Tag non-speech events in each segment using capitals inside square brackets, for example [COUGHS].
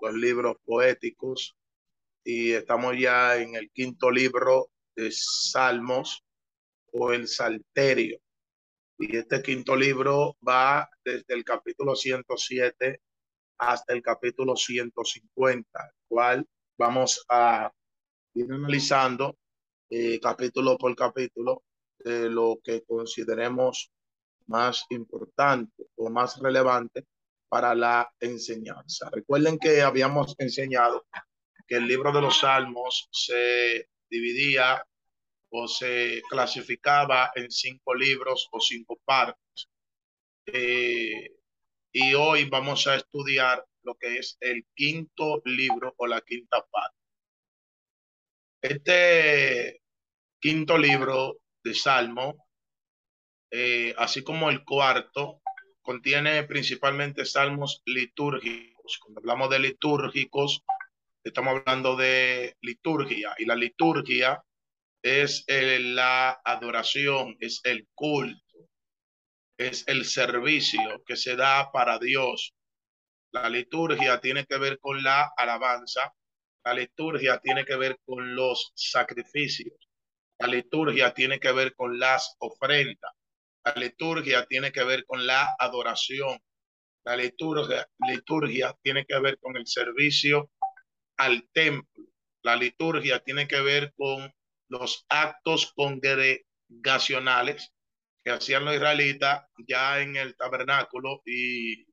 los libros poéticos y estamos ya en el quinto libro de Salmos o el Salterio. Y este quinto libro va desde el capítulo 107 hasta el capítulo 150, el cual vamos a ir analizando eh, capítulo por capítulo de lo que consideremos más importante o más relevante para la enseñanza. Recuerden que habíamos enseñado que el libro de los Salmos se dividía o se clasificaba en cinco libros o cinco partes. Eh, y hoy vamos a estudiar lo que es el quinto libro o la quinta parte. Este quinto libro de Salmo, eh, así como el cuarto, contiene principalmente salmos litúrgicos. Cuando hablamos de litúrgicos, estamos hablando de liturgia y la liturgia es la adoración, es el culto, es el servicio que se da para Dios. La liturgia tiene que ver con la alabanza, la liturgia tiene que ver con los sacrificios, la liturgia tiene que ver con las ofrendas, la liturgia tiene que ver con la adoración. La liturgia, liturgia tiene que ver con el servicio al templo. La liturgia tiene que ver con los actos congregacionales que hacían los israelitas ya en el tabernáculo y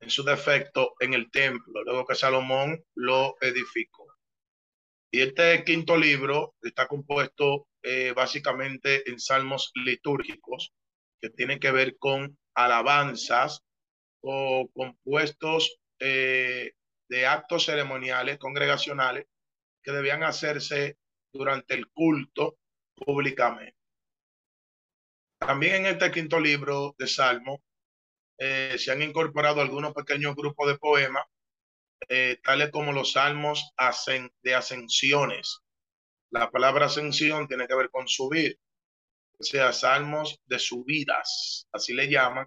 en su defecto en el templo, luego que Salomón lo edificó. Y este quinto libro está compuesto eh, básicamente en salmos litúrgicos que tienen que ver con alabanzas o compuestos eh, de actos ceremoniales, congregacionales, que debían hacerse durante el culto públicamente. También en este quinto libro de Salmo eh, se han incorporado algunos pequeños grupos de poemas, eh, tales como los salmos de ascensiones. La palabra ascensión tiene que ver con subir sea, salmos de subidas, así le llaman,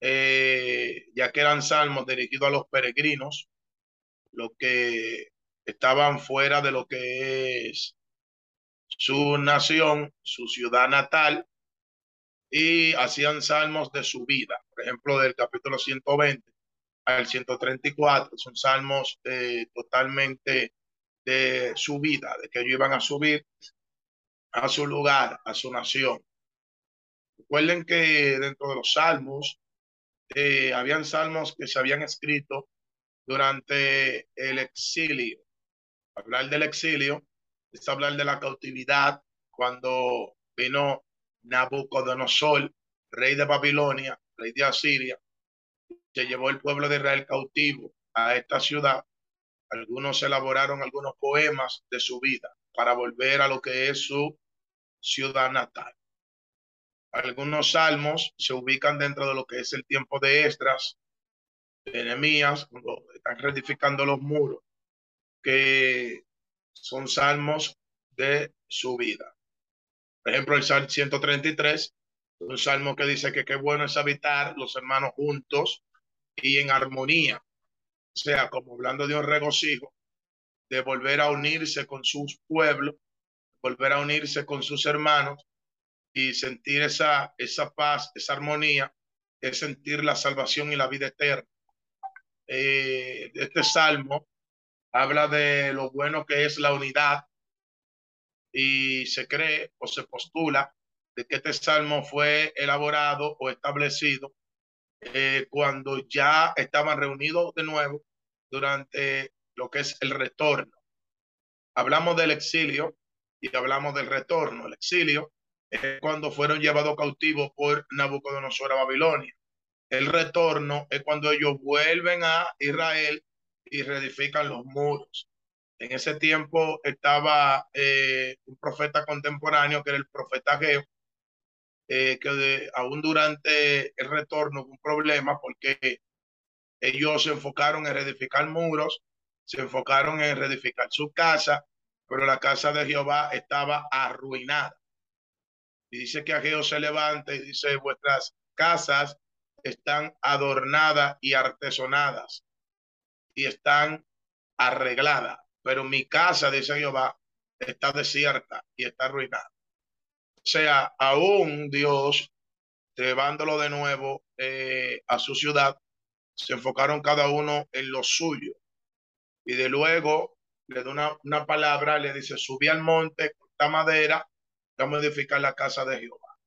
eh, ya que eran salmos dirigidos a los peregrinos, los que estaban fuera de lo que es su nación, su ciudad natal, y hacían salmos de subida. Por ejemplo, del capítulo 120 al 134, son salmos eh, totalmente de subida, de que ellos iban a subir a su lugar, a su nación. Recuerden que dentro de los salmos, eh, habían salmos que se habían escrito durante el exilio. Hablar del exilio es hablar de la cautividad cuando vino Nabucodonosor, rey de Babilonia, rey de Asiria, se llevó el pueblo de Israel cautivo a esta ciudad. Algunos elaboraron algunos poemas de su vida para volver a lo que es su ciudad natal. Algunos salmos se ubican dentro de lo que es el tiempo de Estras, de Enemías, cuando están reedificando los muros, que son salmos de su vida. Por ejemplo, el Salmo 133, un salmo que dice que qué bueno es habitar los hermanos juntos y en armonía. O sea, como hablando de un regocijo, de volver a unirse con sus pueblos volver a unirse con sus hermanos y sentir esa, esa paz, esa armonía, es sentir la salvación y la vida eterna. Eh, este salmo habla de lo bueno que es la unidad y se cree o se postula de que este salmo fue elaborado o establecido eh, cuando ya estaban reunidos de nuevo durante lo que es el retorno. Hablamos del exilio, y hablamos del retorno, el exilio, es cuando fueron llevados cautivos por Nabucodonosor a Babilonia. El retorno es cuando ellos vuelven a Israel y reedifican los muros. En ese tiempo estaba eh, un profeta contemporáneo que era el profeta Geo, eh, que aún durante el retorno hubo un problema porque ellos se enfocaron en reedificar muros, se enfocaron en reedificar su casa, pero la casa de Jehová estaba arruinada. Y dice que Ageo se levanta y dice, vuestras casas están adornadas y artesonadas y están arregladas, pero mi casa, dice Jehová, está desierta y está arruinada. O sea, aún Dios, llevándolo de nuevo eh, a su ciudad, se enfocaron cada uno en lo suyo. Y de luego le da una, una palabra, le dice, subí al monte, corta madera, vamos a edificar la casa de Jehová.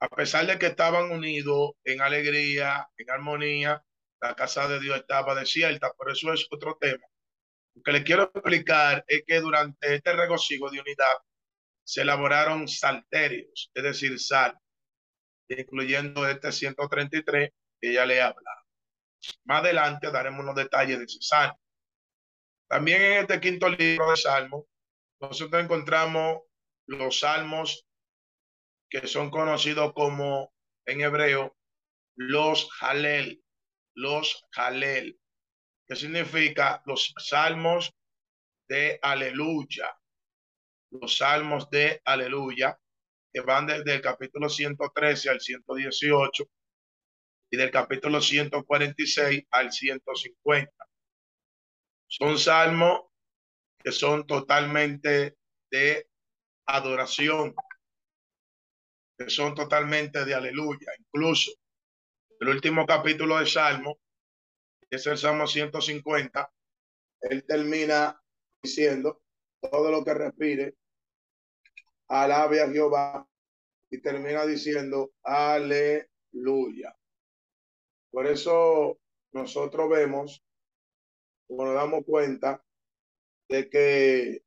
A pesar de que estaban unidos en alegría, en armonía, la casa de Dios estaba desierta, por eso es otro tema. Lo que le quiero explicar es que durante este regocijo de unidad se elaboraron salterios, es decir, sal, incluyendo este 133 que ya le habla. Más adelante daremos unos detalles de ese salmo. También en este quinto libro de Salmos, nosotros encontramos los salmos que son conocidos como en hebreo los Halel, los Halel, que significa los salmos de aleluya, los salmos de aleluya, que van desde el capítulo 113 al 118 y del capítulo 146 al 150. Son salmos que son totalmente de adoración, que son totalmente de aleluya. Incluso el último capítulo de Salmo, que es el Salmo 150, él termina diciendo, todo lo que respire, alabe a Jehová, y termina diciendo, aleluya. Por eso nosotros vemos, como nos damos cuenta, de que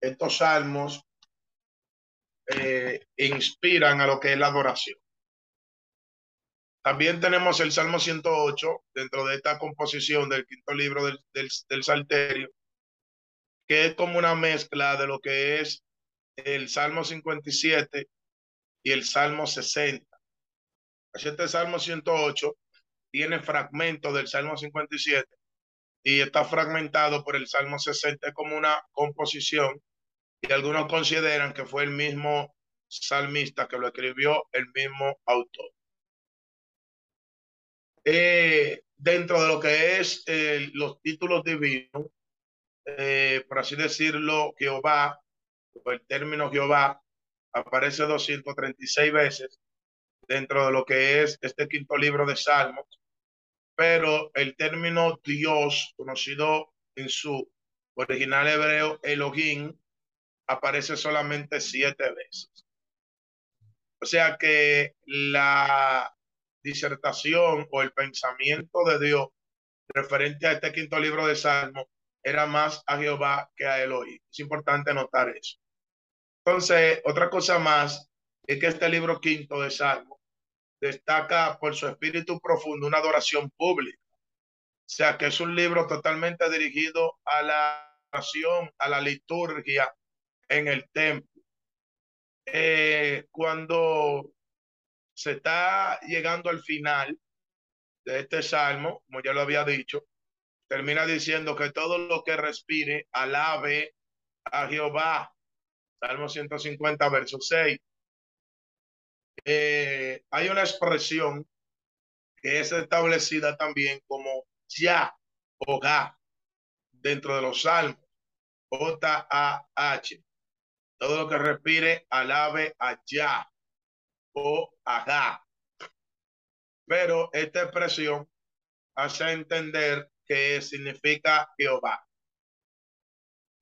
estos salmos eh, inspiran a lo que es la adoración. También tenemos el Salmo 108 dentro de esta composición del quinto libro del, del, Salterio, que es como una mezcla de lo que es el Salmo 57 y el Salmo 60. Este Salmo 108 tiene fragmentos del Salmo 57 y está fragmentado por el Salmo 60 como una composición y algunos consideran que fue el mismo salmista que lo escribió el mismo autor. Eh, dentro de lo que es eh, los títulos divinos, eh, por así decirlo, Jehová, el término Jehová, aparece 236 veces dentro de lo que es este quinto libro de Salmos, pero el término Dios, conocido en su original hebreo Elohim, aparece solamente siete veces. O sea que la disertación o el pensamiento de Dios referente a este quinto libro de Salmo era más a Jehová que a Elohim. Es importante notar eso. Entonces, otra cosa más es que este libro quinto de Salmo destaca por su espíritu profundo una adoración pública. O sea, que es un libro totalmente dirigido a la oración, a la liturgia en el templo. Eh, cuando se está llegando al final de este salmo, como ya lo había dicho, termina diciendo que todo lo que respire alabe a Jehová. Salmo 150, verso 6. Eh, hay una expresión que es establecida también como ya o ga dentro de los salmos. J-A-H. Todo lo que respire, alabe allá o acá. Pero esta expresión hace entender que significa Jehová.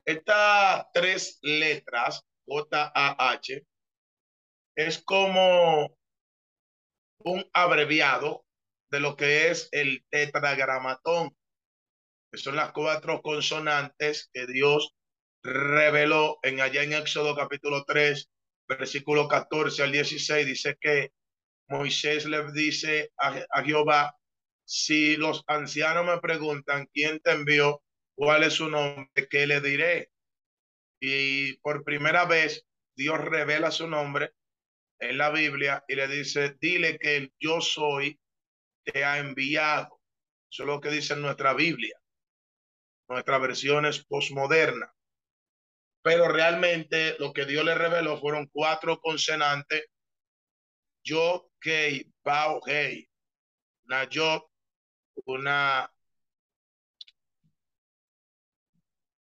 Estas tres letras, J-A-H, es como un abreviado de lo que es el tetragramatón, que son las cuatro consonantes que Dios reveló en allá en Éxodo capítulo 3, versículo 14 al 16, dice que Moisés le dice a, Jehová si los ancianos me preguntan quién te envió, cuál es su nombre, ¿qué le diré? Y por primera vez Dios revela su nombre en la Biblia y le dice, dile que el yo soy te ha enviado. Eso es lo que dice nuestra Biblia. Nuestra versión es postmoderna. Pero realmente lo que Dios le reveló fueron cuatro consonantes. Yo, que, bao, hey. Una yo, una,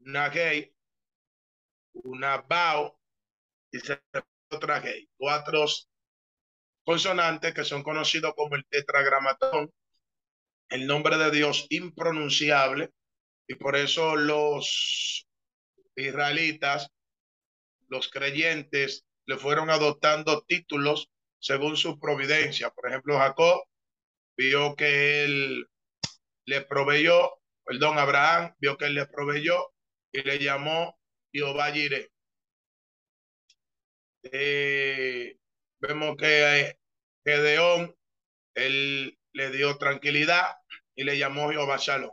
una gay, una bao y otra gay. Cuatro consonantes que son conocidos como el tetragramatón, el nombre de Dios impronunciable, y por eso los israelitas, los creyentes, le fueron adoptando títulos según su providencia. Por ejemplo, Jacob vio que él le proveyó, perdón, Abraham vio que él le proveyó y le llamó Jehová Jireh. Eh, vemos que Gedeón, él le dio tranquilidad y le llamó Jehová Shalom.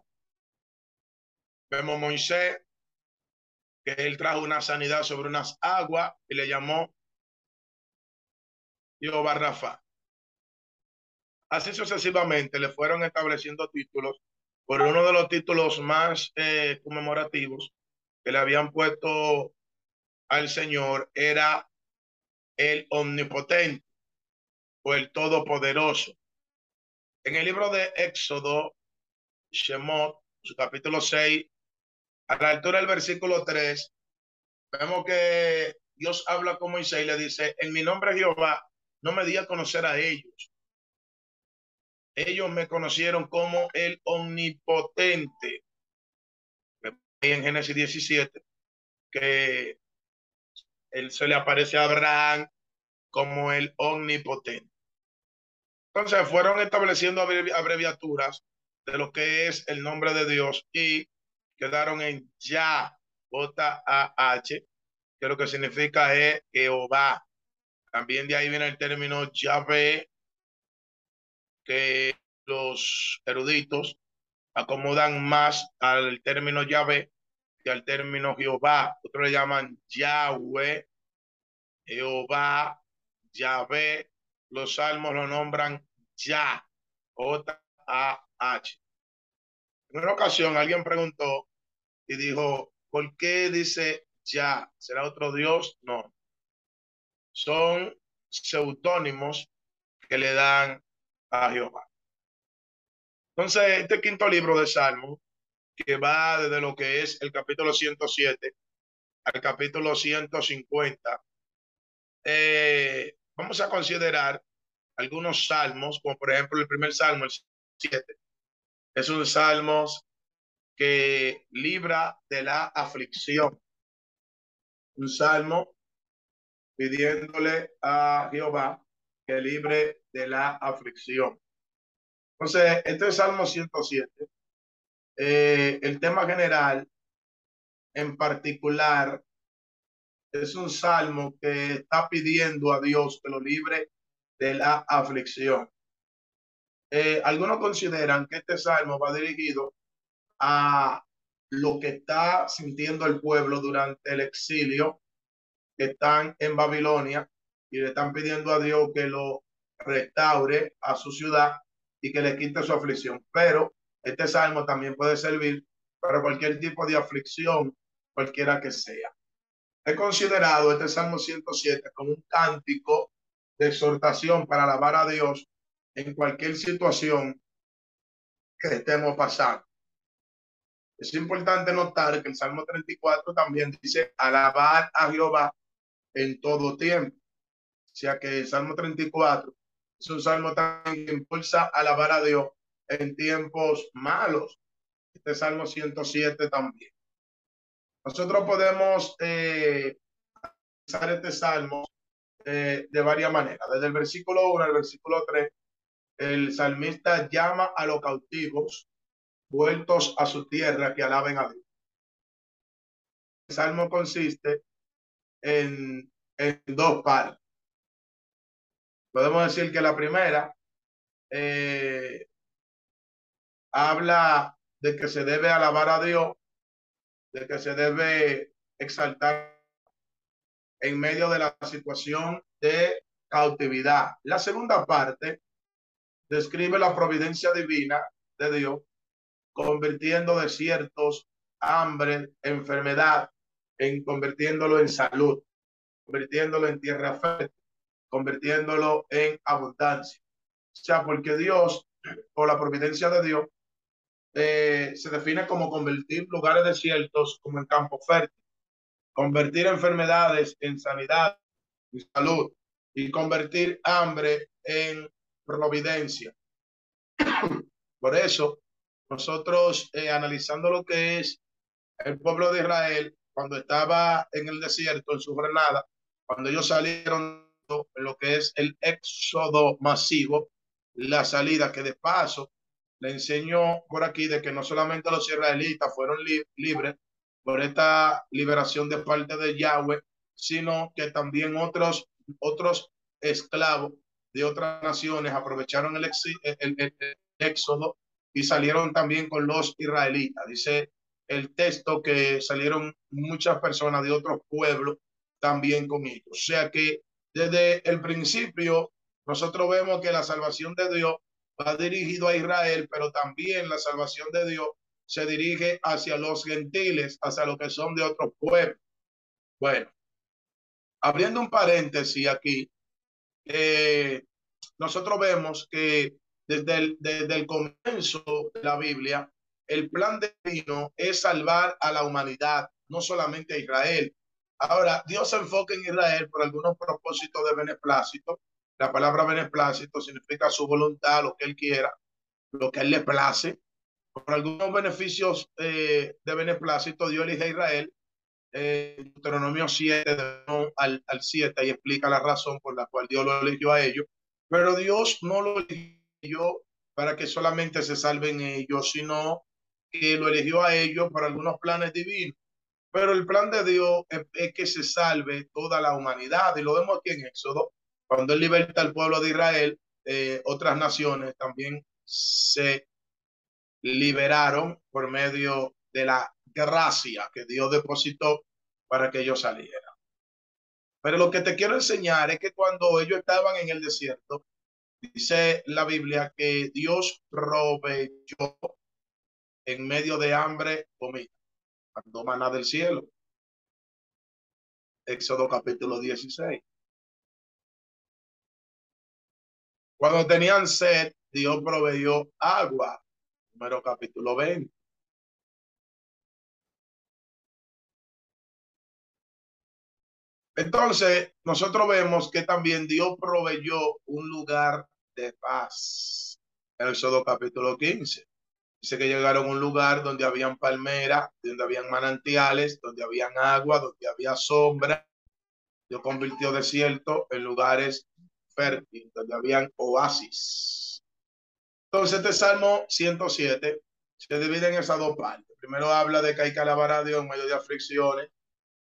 Vemos Moisés, que él trajo una sanidad sobre unas aguas y le llamó Jehová Rafa. Así sucesivamente le fueron estableciendo títulos, por uno de los títulos más eh, conmemorativos que le habían puesto al Señor era el omnipotente o el todopoderoso. En el libro de Éxodo, Shemot, su capítulo 6, a la altura del versículo 3, vemos que Dios habla con Moisés y le dice, en mi nombre Jehová, no me di a conocer a ellos. Ellos me conocieron como el omnipotente. En Génesis 17, que él se le aparece a Abraham como el omnipotente. Entonces fueron estableciendo abreviaturas de lo que es el nombre de Dios y quedaron en Ya, J-A-H, que lo que significa es Jehová. También de ahí viene el término Yahvé, que los eruditos acomodan más al término Yahvé al término Jehová. Otros le llaman Yahweh, Jehová, Yahvé. Los salmos lo nombran Ya, J-A-H. En una ocasión alguien preguntó y dijo, ¿por qué dice ya? ¿Será otro Dios? No. Son seudónimos que le dan a Jehová. Entonces, este quinto libro de Salmo, que va desde lo que es el capítulo 107 al capítulo 150, eh, vamos a considerar algunos salmos, como por ejemplo el primer salmo, el 7. Es un salmo que libra de la aflicción. Un salmo pidiéndole a Jehová que libre de la aflicción. Entonces, este es Salmo 107. Eh, el tema general, en particular, es un salmo que está pidiendo a Dios que lo libre de la aflicción. Eh, algunos consideran que este salmo va dirigido a lo que está sintiendo el pueblo durante el exilio, que están en Babilonia y le están pidiendo a Dios que lo restaure a su ciudad y que le quite su aflicción. Pero este salmo también puede servir para cualquier tipo de aflicción, cualquiera que sea. He considerado este Salmo 107 como un cántico de exhortación para alabar a Dios en cualquier situación que estemos pasando. Es importante notar que el Salmo 34 también dice alabar a Jehová en todo tiempo. O sea que el Salmo 34 es un salmo también que impulsa a alabar a Dios en tiempos malos. Este Salmo 107 también. Nosotros podemos eh, este salmo eh, de varias maneras. Desde el versículo 1 al versículo 3, el salmista llama a los cautivos vueltos a su tierra que alaben a Dios. El salmo consiste en, en dos partes. Podemos decir que la primera, eh, habla de que se debe alabar a Dios, de que se debe exaltar en medio de la situación de cautividad. La segunda parte describe la providencia divina de Dios, convirtiendo desiertos, hambre, enfermedad, en convirtiéndolo en salud, convirtiéndolo en tierra fértil, convirtiéndolo en abundancia. O sea, porque Dios, o la providencia de Dios, eh, se define como convertir lugares desiertos como en campo fértil, convertir enfermedades en sanidad y salud, y convertir hambre en providencia. [COUGHS] Por eso, nosotros eh, analizando lo que es el pueblo de Israel cuando estaba en el desierto, en su jornada, cuando ellos salieron en lo que es el éxodo masivo, la salida que de paso le enseñó por aquí de que no solamente los israelitas fueron libres por esta liberación de parte de Yahweh, sino que también otros, otros esclavos de otras naciones aprovecharon el, el, éxodo y salieron también con los israelitas. Dice el texto que salieron muchas personas de otros pueblos también con ellos. O sea que desde el principio nosotros vemos que la salvación de Dios va dirigido a Israel, pero también la salvación de Dios se dirige hacia los gentiles, hacia los que son de otros pueblos. Bueno, abriendo un paréntesis aquí, eh, nosotros vemos que desde el, comienzo de la Biblia, el plan divino es salvar a la humanidad, no solamente a Israel. Ahora, Dios se enfoca en Israel por algunos propósitos de beneplácito. La palabra beneplácito significa su voluntad, lo que él quiera, lo que él le place. Por algunos beneficios eh, de beneplácito, Dios elige a Israel. Eh, Deuteronomio 7, al, al 7, y explica la razón por la cual Dios lo eligió a ellos. Pero Dios no lo eligió para que solamente se salven ellos, sino que lo eligió a ellos para algunos planes divinos. Pero el plan de Dios es, que se salve toda la humanidad. Y lo vemos aquí en Éxodo, cuando él liberta al pueblo de Israel, eh, otras naciones también se liberaron por medio de la gracia que Dios depositó para que ellos salieran. Pero lo que te quiero enseñar es que cuando ellos estaban en el desierto, dice la Biblia que Dios proveyó en medio de hambre comida, cuando maná del cielo. Éxodo capítulo 16. Cuando tenían sed, Dios proveyó agua. Número capítulo 20. Entonces, nosotros vemos que también Dios proveyó un lugar de paz. Éxodo capítulo 15. Dice que llegaron a un lugar donde habían palmeras, donde habían manantiales, donde habían agua, donde había sombra. Dios convirtió desierto en lugares fértiles, donde habían oasis. Entonces, este Salmo 107 se divide en esas dos partes. Primero habla de que hay que alabar a Dios en medio de aflicciones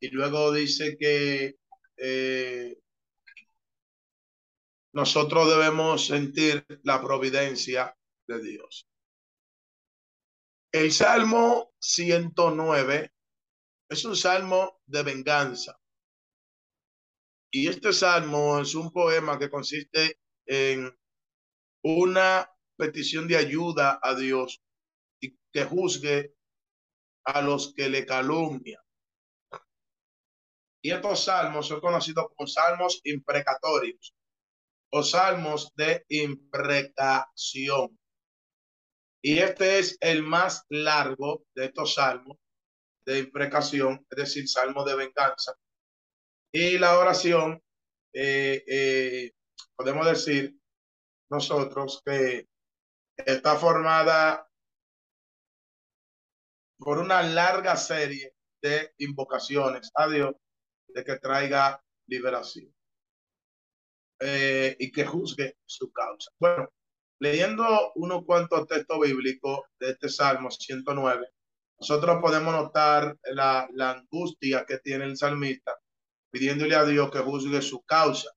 y luego dice que eh, nosotros debemos sentir la providencia de Dios. El Salmo 109 es un salmo de venganza. Y este salmo es un poema que consiste en una petición de ayuda a Dios y que juzgue a los que le calumnian. Y estos salmos son conocidos como salmos imprecatorios o salmos de imprecación. Y este es el más largo de estos salmos de imprecación, es decir, salmo de venganza. Y la oración, eh, eh, podemos decir nosotros que está formada por una larga serie de invocaciones a Dios de que traiga liberación eh, y que juzgue su causa. Bueno, leyendo unos cuantos textos bíblicos de este Salmo 109, nosotros podemos notar la, la angustia que tiene el salmista pidiéndole a Dios que juzgue su causa.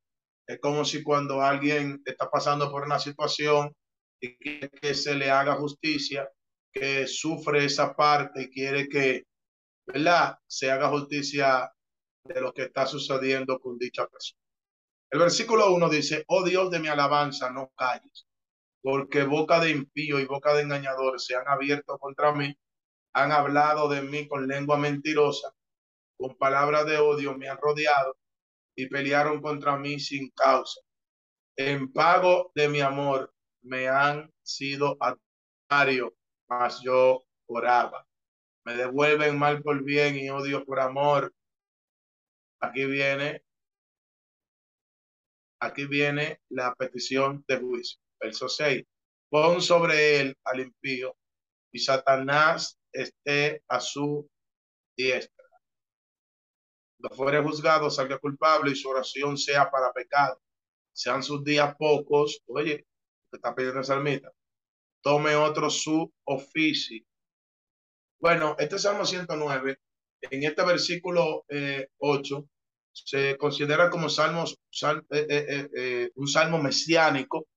Es como si cuando alguien está pasando por una situación y quiere que se le haga justicia, que sufre esa parte y quiere que, ¿verdad? Se haga justicia de lo que está sucediendo con dicha persona. El versículo 1 dice, oh Dios de mi alabanza, no calles, porque boca de impío y boca de engañador se han abierto contra mí, han hablado de mí con lengua mentirosa, con palabras de odio me han rodeado y pelearon contra mí sin causa. En pago de mi amor me han sido adversario, mas yo oraba. Me devuelven mal por bien y odio por amor. Aquí viene, aquí viene la petición de juicio. Verso 6. Pon sobre él al impío y Satanás esté a su diestra. Cuando fuere juzgado, salga culpable y su oración sea para pecado. Sean sus días pocos. Oye, que está pidiendo el salmista. Tome otro su oficio. Bueno, este Salmo 109, en este versículo 8, eh, se considera como salmos, eh, eh, un salmo mesiánico,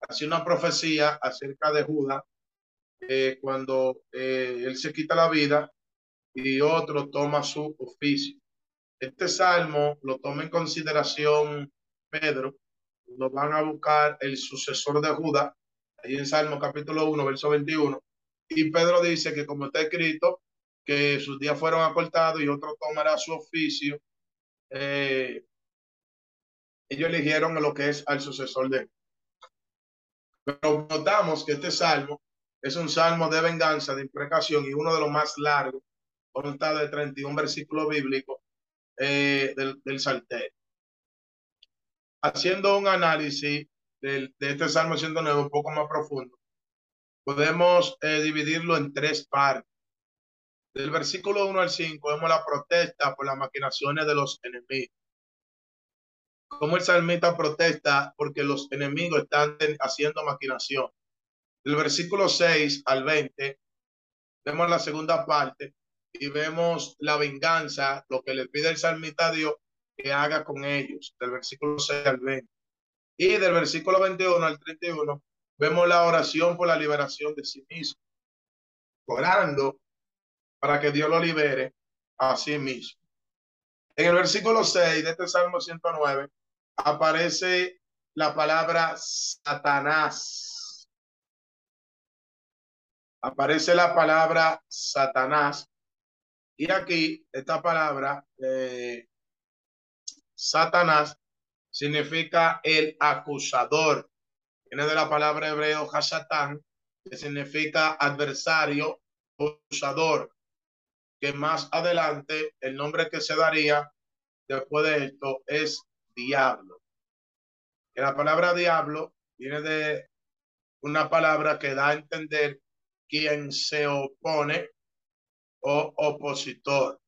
hace una profecía acerca de Judá, cuando él se quita la vida y otro toma su oficio. Este salmo lo toma en consideración Pedro, nos van a buscar el sucesor de Judá, ahí en Salmo capítulo 1, verso 21, y Pedro dice que como está escrito, que sus días fueron acortados y otro tomará su oficio, eh, ellos eligieron lo que es al sucesor de Pero notamos que este salmo es un salmo de venganza, de imprecación y uno de los más largos, consta de 31 versículos bíblicos eh, del, del Salterio haciendo un análisis de, este Salmo 109 un poco más profundo, podemos eh, dividirlo en tres partes. Del versículo 1 al 5 vemos la protesta por las maquinaciones de los enemigos. Como el salmista protesta porque los enemigos están haciendo maquinación. Del versículo 6 al 20 vemos la segunda parte y vemos la venganza, lo que le pide el salmista a Dios que haga con ellos, del versículo 6 al 20. Y del versículo 21 al 31 vemos la oración por la liberación de sí mismo, orando para que Dios lo libere a sí mismo. En el versículo 6 de este Salmo 109 aparece la palabra Satanás. Aparece la palabra Satanás. Y aquí esta palabra eh, Satanás significa el acusador. Viene de la palabra hebreo Hashatán, que significa adversario, acusador. Que más adelante el nombre que se daría después de esto es diablo. Que la palabra diablo viene de una palabra que da a entender quien se opone o opositor.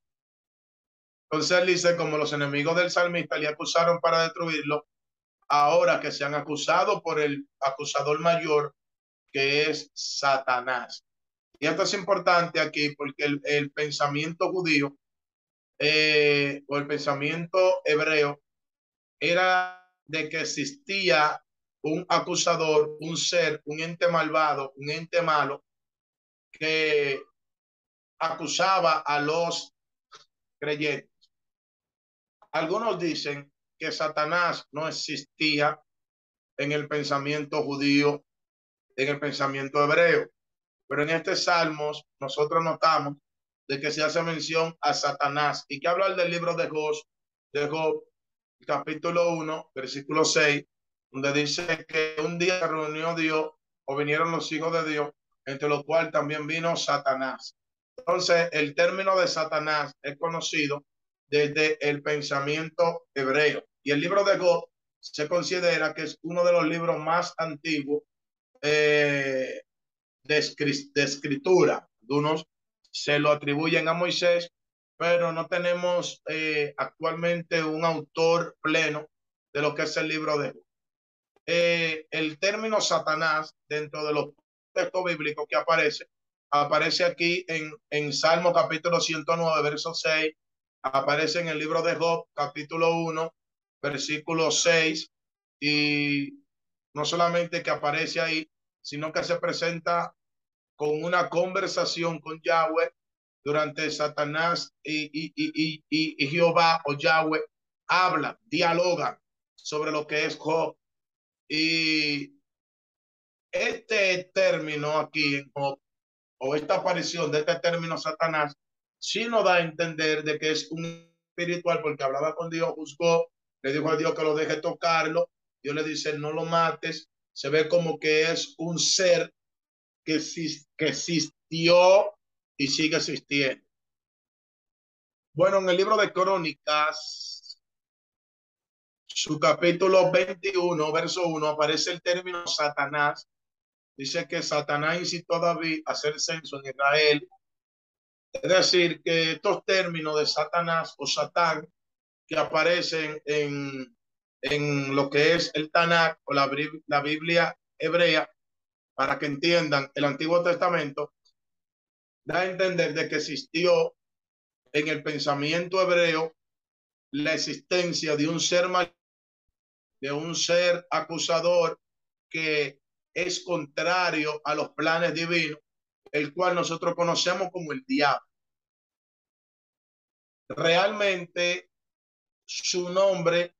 Entonces él dice, como los enemigos del salmista le acusaron para destruirlo, ahora que se han acusado por el acusador mayor, que es Satanás. Y esto es importante aquí porque el, pensamiento judío eh, o el pensamiento hebreo era de que existía un acusador, un ser, un ente malvado, un ente malo que acusaba a los creyentes. Algunos dicen que Satanás no existía en el pensamiento judío, en el pensamiento hebreo, pero en este Salmos nosotros notamos de que se hace mención a Satanás y que habla del libro de Job, de Job, capítulo 1, versículo 6, donde dice que un día reunió Dios o vinieron los hijos de Dios, entre los cuales también vino Satanás. Entonces, el término de Satanás es conocido desde el pensamiento hebreo. Y el libro de God se considera que es uno de los libros más antiguos eh, de, escritura. Algunos se lo atribuyen a Moisés, pero no tenemos eh, actualmente un autor pleno de lo que es el libro de. Eh, el término Satanás dentro de los textos bíblicos que aparece, aparece aquí en, en Salmo capítulo 109, verso 6, aparece en el libro de Job, capítulo 1, versículo 6, y no solamente que aparece ahí, sino que se presenta con una conversación con Yahweh durante Satanás y, y, y, Jehová o Yahweh habla, dialoga sobre lo que es Job. Y este término aquí en Job, o esta aparición de este término Satanás, sí nos da a entender de que es un espiritual porque hablaba con Dios, juzgó, le dijo a Dios que lo deje tocarlo, Dios le dice no lo mates, se ve como que es un ser que, existió y sigue existiendo. Bueno, en el libro de Crónicas, su capítulo 21, verso 1, aparece el término Satanás. Dice que Satanás incitó a David a hacer censo en Israel. Es decir, que estos términos de Satanás o Satán que aparecen en, en lo que es el Tanakh o la, la Biblia hebrea, para que entiendan el Antiguo Testamento, da a entender de que existió en el pensamiento hebreo la existencia de un ser mal, de un ser acusador que es contrario a los planes divinos el cual nosotros conocemos como el diablo. Realmente su nombre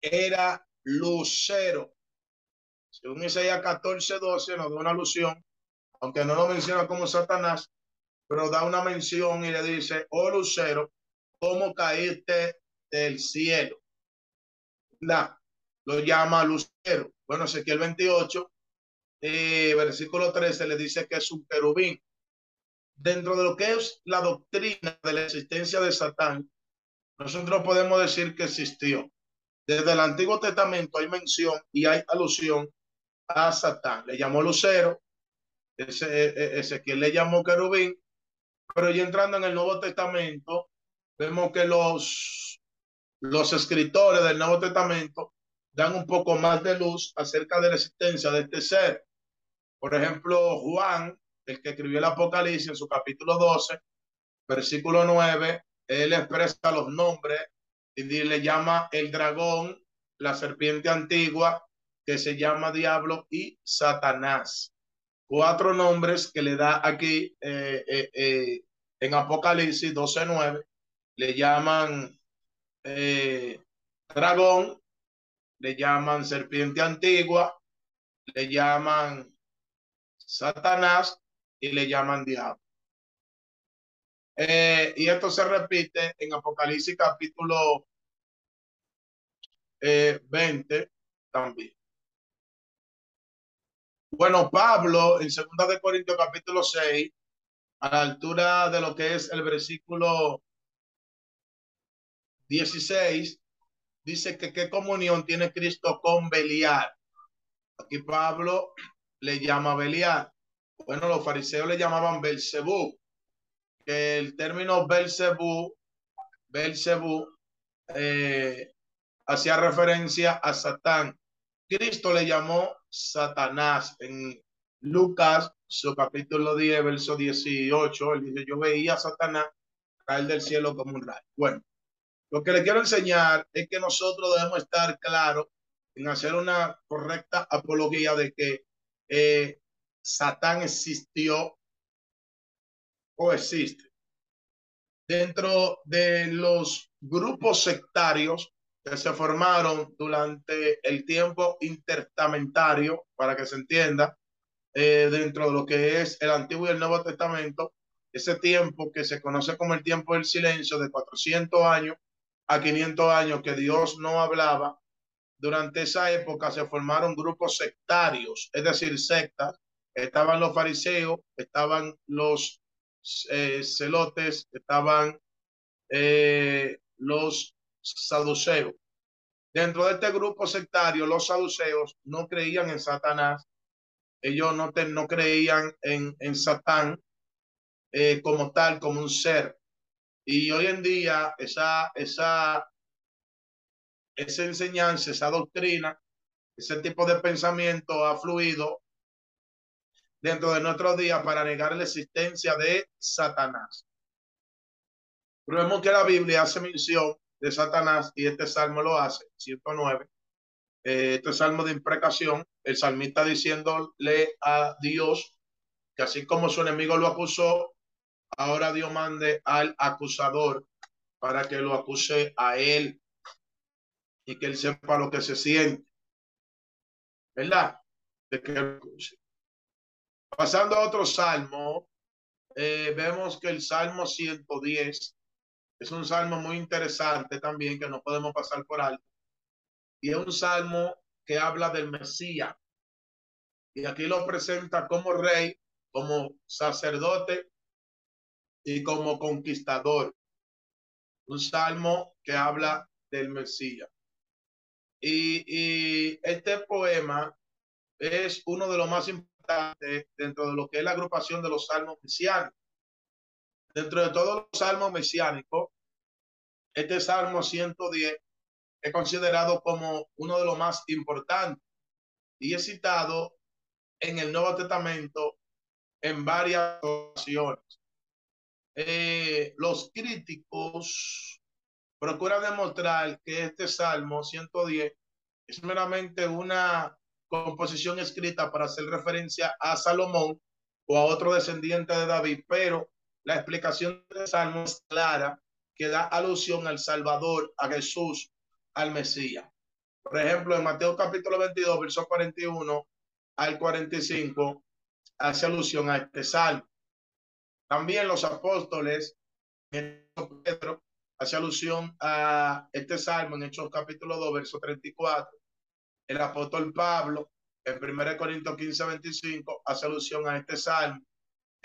era Lucero. Según Isaías 14, 12 nos da una alusión, aunque no lo menciona como Satanás, pero da una mención y le dice, oh Lucero, ¿cómo caíste del cielo? La, lo llama Lucero. Bueno, Ezequiel 28 eh, versículo 13 le dice que es un querubín. Dentro de lo que es la doctrina de la existencia de Satán, nosotros podemos decir que existió. Desde el Antiguo Testamento hay mención y hay alusión a Satán. Le llamó Lucero, ese, e, e, que le llamó querubín, pero ya entrando en el Nuevo Testamento, vemos que los, los escritores del Nuevo Testamento dan un poco más de luz acerca de la existencia de este ser. Por ejemplo, Juan, el que escribió el Apocalipsis en su capítulo 12, versículo 9, él expresa los nombres y le llama el dragón, la serpiente antigua, que se llama diablo y Satanás. Cuatro nombres que le da aquí eh, eh, eh, en Apocalipsis 12, 9. Le llaman dragón, le llaman serpiente antigua, le llaman Satanás y le llaman diablo. Eh, y esto se repite en Apocalipsis capítulo 20 eh, también. Bueno, Pablo en segunda de Corintios capítulo 6, a la altura de lo que es el versículo 16, dice que qué comunión tiene Cristo con Belial. Aquí Pablo le llama Belial. Bueno, los fariseos le llamaban Belcebú, que el término Belcebú, Belcebú, eh, hacía referencia a Satán. Cristo le llamó Satanás en Lucas, su capítulo 10, verso 18. Él dice: Yo veía a Satanás caer del cielo como un rayo. Bueno, lo que le quiero enseñar es que nosotros debemos estar claros en hacer una correcta apología de que eh, Satán existió o existe. Dentro de los grupos sectarios que se formaron durante el tiempo intertamentario, para que se entienda, eh, dentro de lo que es el Antiguo y el Nuevo Testamento, ese tiempo que se conoce como el tiempo del silencio de 400 años a 500 años que Dios no hablaba, durante esa época se formaron grupos sectarios, es decir, sectas. Estaban los fariseos, estaban los eh, celotes, estaban eh, los saduceos. Dentro de este grupo sectario, los saduceos no creían en Satanás, ellos no, no creían en, en Satán eh, como tal, como un ser. Y hoy en día esa, esa esa enseñanza, esa doctrina, ese tipo de pensamiento ha fluido dentro de nuestros días para negar la existencia de Satanás. Pero vemos que la Biblia hace mención de Satanás y este salmo lo hace, 109. eh, este salmo de imprecación, el salmista diciéndole a Dios que así como su enemigo lo acusó, ahora Dios mande al acusador para que lo acuse a él y que él sepa lo que se siente. ¿Verdad? De que Pasando a otro salmo, eh, vemos que el Salmo 110 es un salmo muy interesante también que no podemos pasar por alto. Y es un salmo que habla del Mesías. Y aquí lo presenta como rey, como sacerdote y como conquistador. Un salmo que habla del Mesías. Y, este poema es uno de los más importantes dentro de lo que es la agrupación de los salmos mesiánicos. Dentro de todos los salmos mesiánicos, este salmo 110 es considerado como uno de los más importantes y es citado en el Nuevo Testamento en varias ocasiones. Eh, los críticos procuran demostrar que este Salmo 110 es meramente una composición escrita para hacer referencia a Salomón o a otro descendiente de David, pero la explicación del Salmo es clara, que da alusión al Salvador, a Jesús, al Mesías. Por ejemplo, en Mateo capítulo 22, verso 41 al 45, hace alusión a este salmo. También los apóstoles, Pedro, hace alusión a este salmo en Hechos capítulo 2, verso 34. El apóstol Pablo, en 1 Corintios 15, 25, hace alusión a este salmo.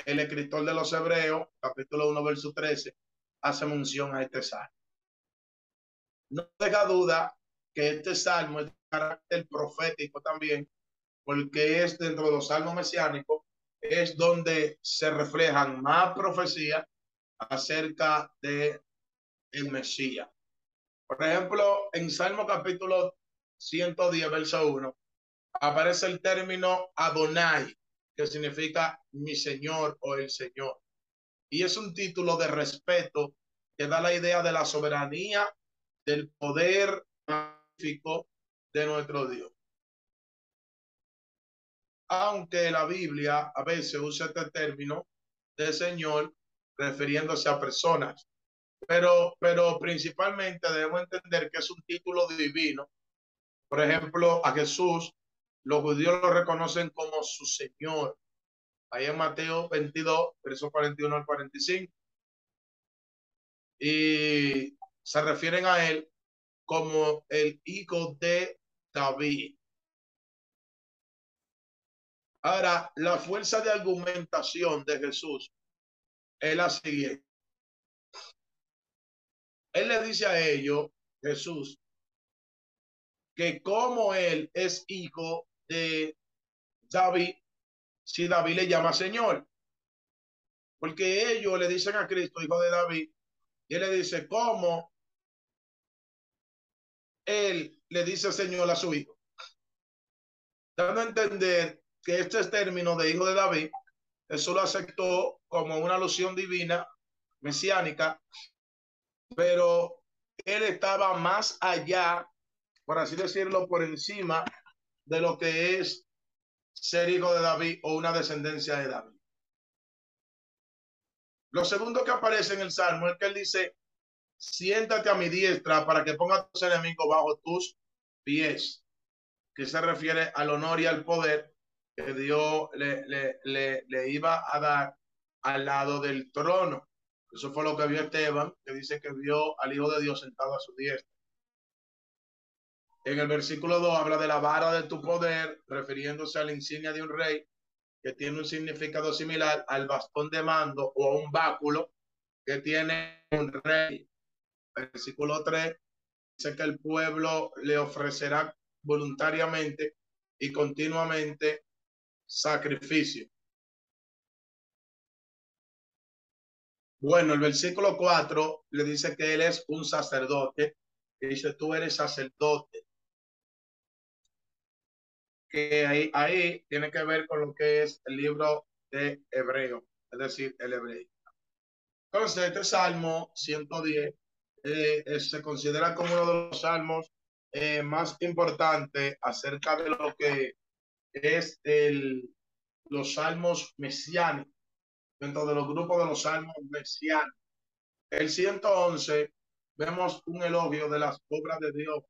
El escritor de los Hebreos, capítulo 1, verso 13, hace mención a este salmo. No deja duda que este salmo es de carácter profético también, porque es dentro de los salmos mesiánicos es donde se reflejan más profecías acerca de el Mesías. Por ejemplo, en Salmo capítulo 110, verso 1, aparece el término Adonai, que significa mi Señor o el Señor. Y es un título de respeto que da la idea de la soberanía, del poder magnífico de nuestro Dios aunque la Biblia a veces usa este término de Señor refiriéndose a personas, pero, pero principalmente debemos entender que es un título divino. Por ejemplo, a Jesús, los judíos lo reconocen como su Señor. Ahí en Mateo 22, versos 41 al 45. Y se refieren a él como el hijo de David. Ahora, la fuerza de argumentación de Jesús es la siguiente. Él le dice a ellos, Jesús, que como él es hijo de David, si David le llama Señor. Porque ellos le dicen a Cristo, hijo de David, y él le dice, ¿cómo él le dice Señor a su hijo? Dando a entender que este término de hijo de David, eso lo aceptó como una alusión divina, mesiánica, pero él estaba más allá, por así decirlo, por encima de lo que es ser hijo de David o una descendencia de David. Lo segundo que aparece en el Salmo es que él dice, siéntate a mi diestra para que ponga tus enemigos bajo tus pies, que se refiere al honor y al poder que Dios le, le, le, le, iba a dar al lado del trono. Eso fue lo que vio Esteban, que dice que vio al Hijo de Dios sentado a su diestra. En el versículo 2 habla de la vara de tu poder, refiriéndose a la insignia de un rey, que tiene un significado similar al bastón de mando o a un báculo que tiene un rey. Versículo 3 dice que el pueblo le ofrecerá voluntariamente y continuamente sacrificio. Bueno, el versículo 4 le dice que él es un sacerdote. Y dice, tú eres sacerdote. Que ahí, ahí tiene que ver con lo que es el libro de Hebreo, es decir, el hebreo. Entonces, este Salmo 110 eh, se considera como uno de los salmos eh, más importante acerca de lo que es el, los salmos mesiánicos, dentro de los grupos de los salmos mesiánicos. El 111 vemos un elogio de las obras de Dios.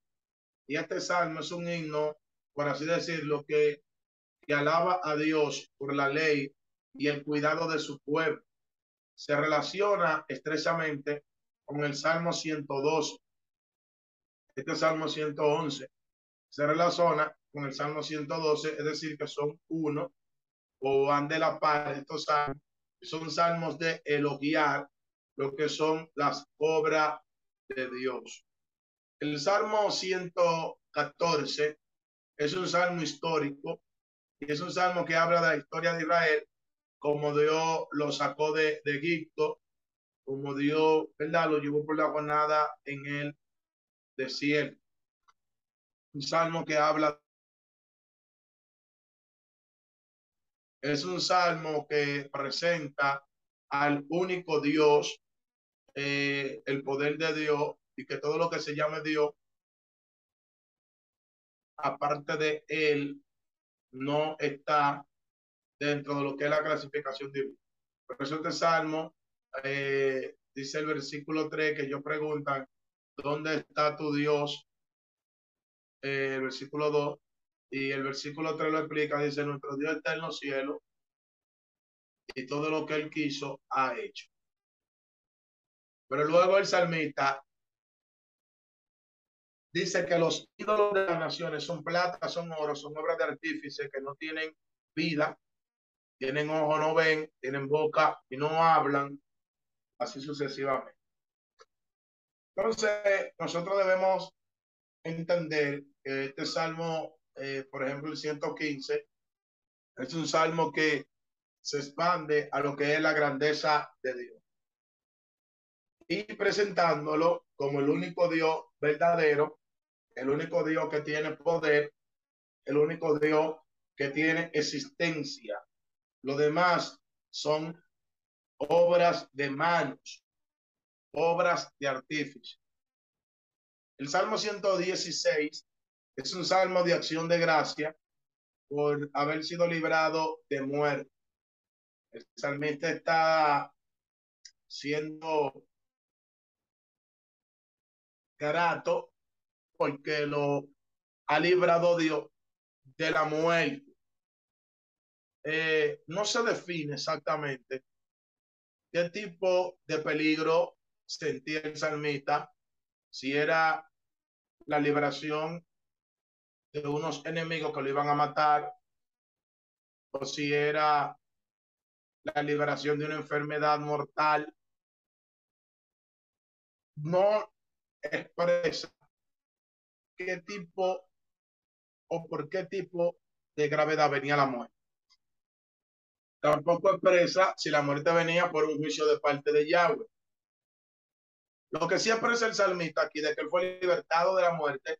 Y este salmo es un himno, por así decirlo, que, que alaba a Dios por la ley y el cuidado de su pueblo. Se relaciona estrechamente con el Salmo 112. Este Salmo 111 se relaciona con el Salmo 112, es decir, que son uno o van de la par estos salmos. Son salmos de elogiar lo que son las obras de Dios. El Salmo 114 es un salmo histórico y es un salmo que habla de la historia de Israel, como Dios lo sacó de, Egipto, como Dios, ¿verdad? Lo llevó por la jornada en el desierto. Un salmo que habla. Es un salmo que presenta al único Dios eh, el poder de Dios y que todo lo que se llame Dios, aparte de él, no está dentro de lo que es la clasificación divina. Por eso este salmo eh, dice el versículo 3 que ellos preguntan, ¿dónde está tu Dios? Eh, el versículo 2 y el versículo 3 lo explica, dice, nuestro Dios está en y todo lo que él quiso ha hecho. Pero luego el salmista dice que los ídolos de las naciones son plata, son oro, son obras de artífice que no tienen vida, tienen ojo, no ven, tienen boca y no hablan, así sucesivamente. Entonces, nosotros debemos entender que este salmo, eh, por ejemplo, el 115, es un salmo que se expande a lo que es la grandeza de Dios y presentándolo como el único Dios verdadero, el único Dios que tiene poder, el único Dios que tiene existencia. Lo demás son obras de manos, obras de artífice. El Salmo 116 es un salmo de acción de gracia por haber sido librado de muerte. El salmista está siendo grato porque lo ha librado Dios de la muerte. Eh, no se define exactamente qué tipo de peligro sentía el salmista, si era la liberación de unos enemigos que lo iban a matar, o si era la liberación de una enfermedad mortal. No expresa qué tipo o por qué tipo de gravedad venía la muerte. Tampoco expresa si la muerte venía por un juicio de parte de Yahweh. Lo que siempre es el salmista aquí de que él fue libertado de la muerte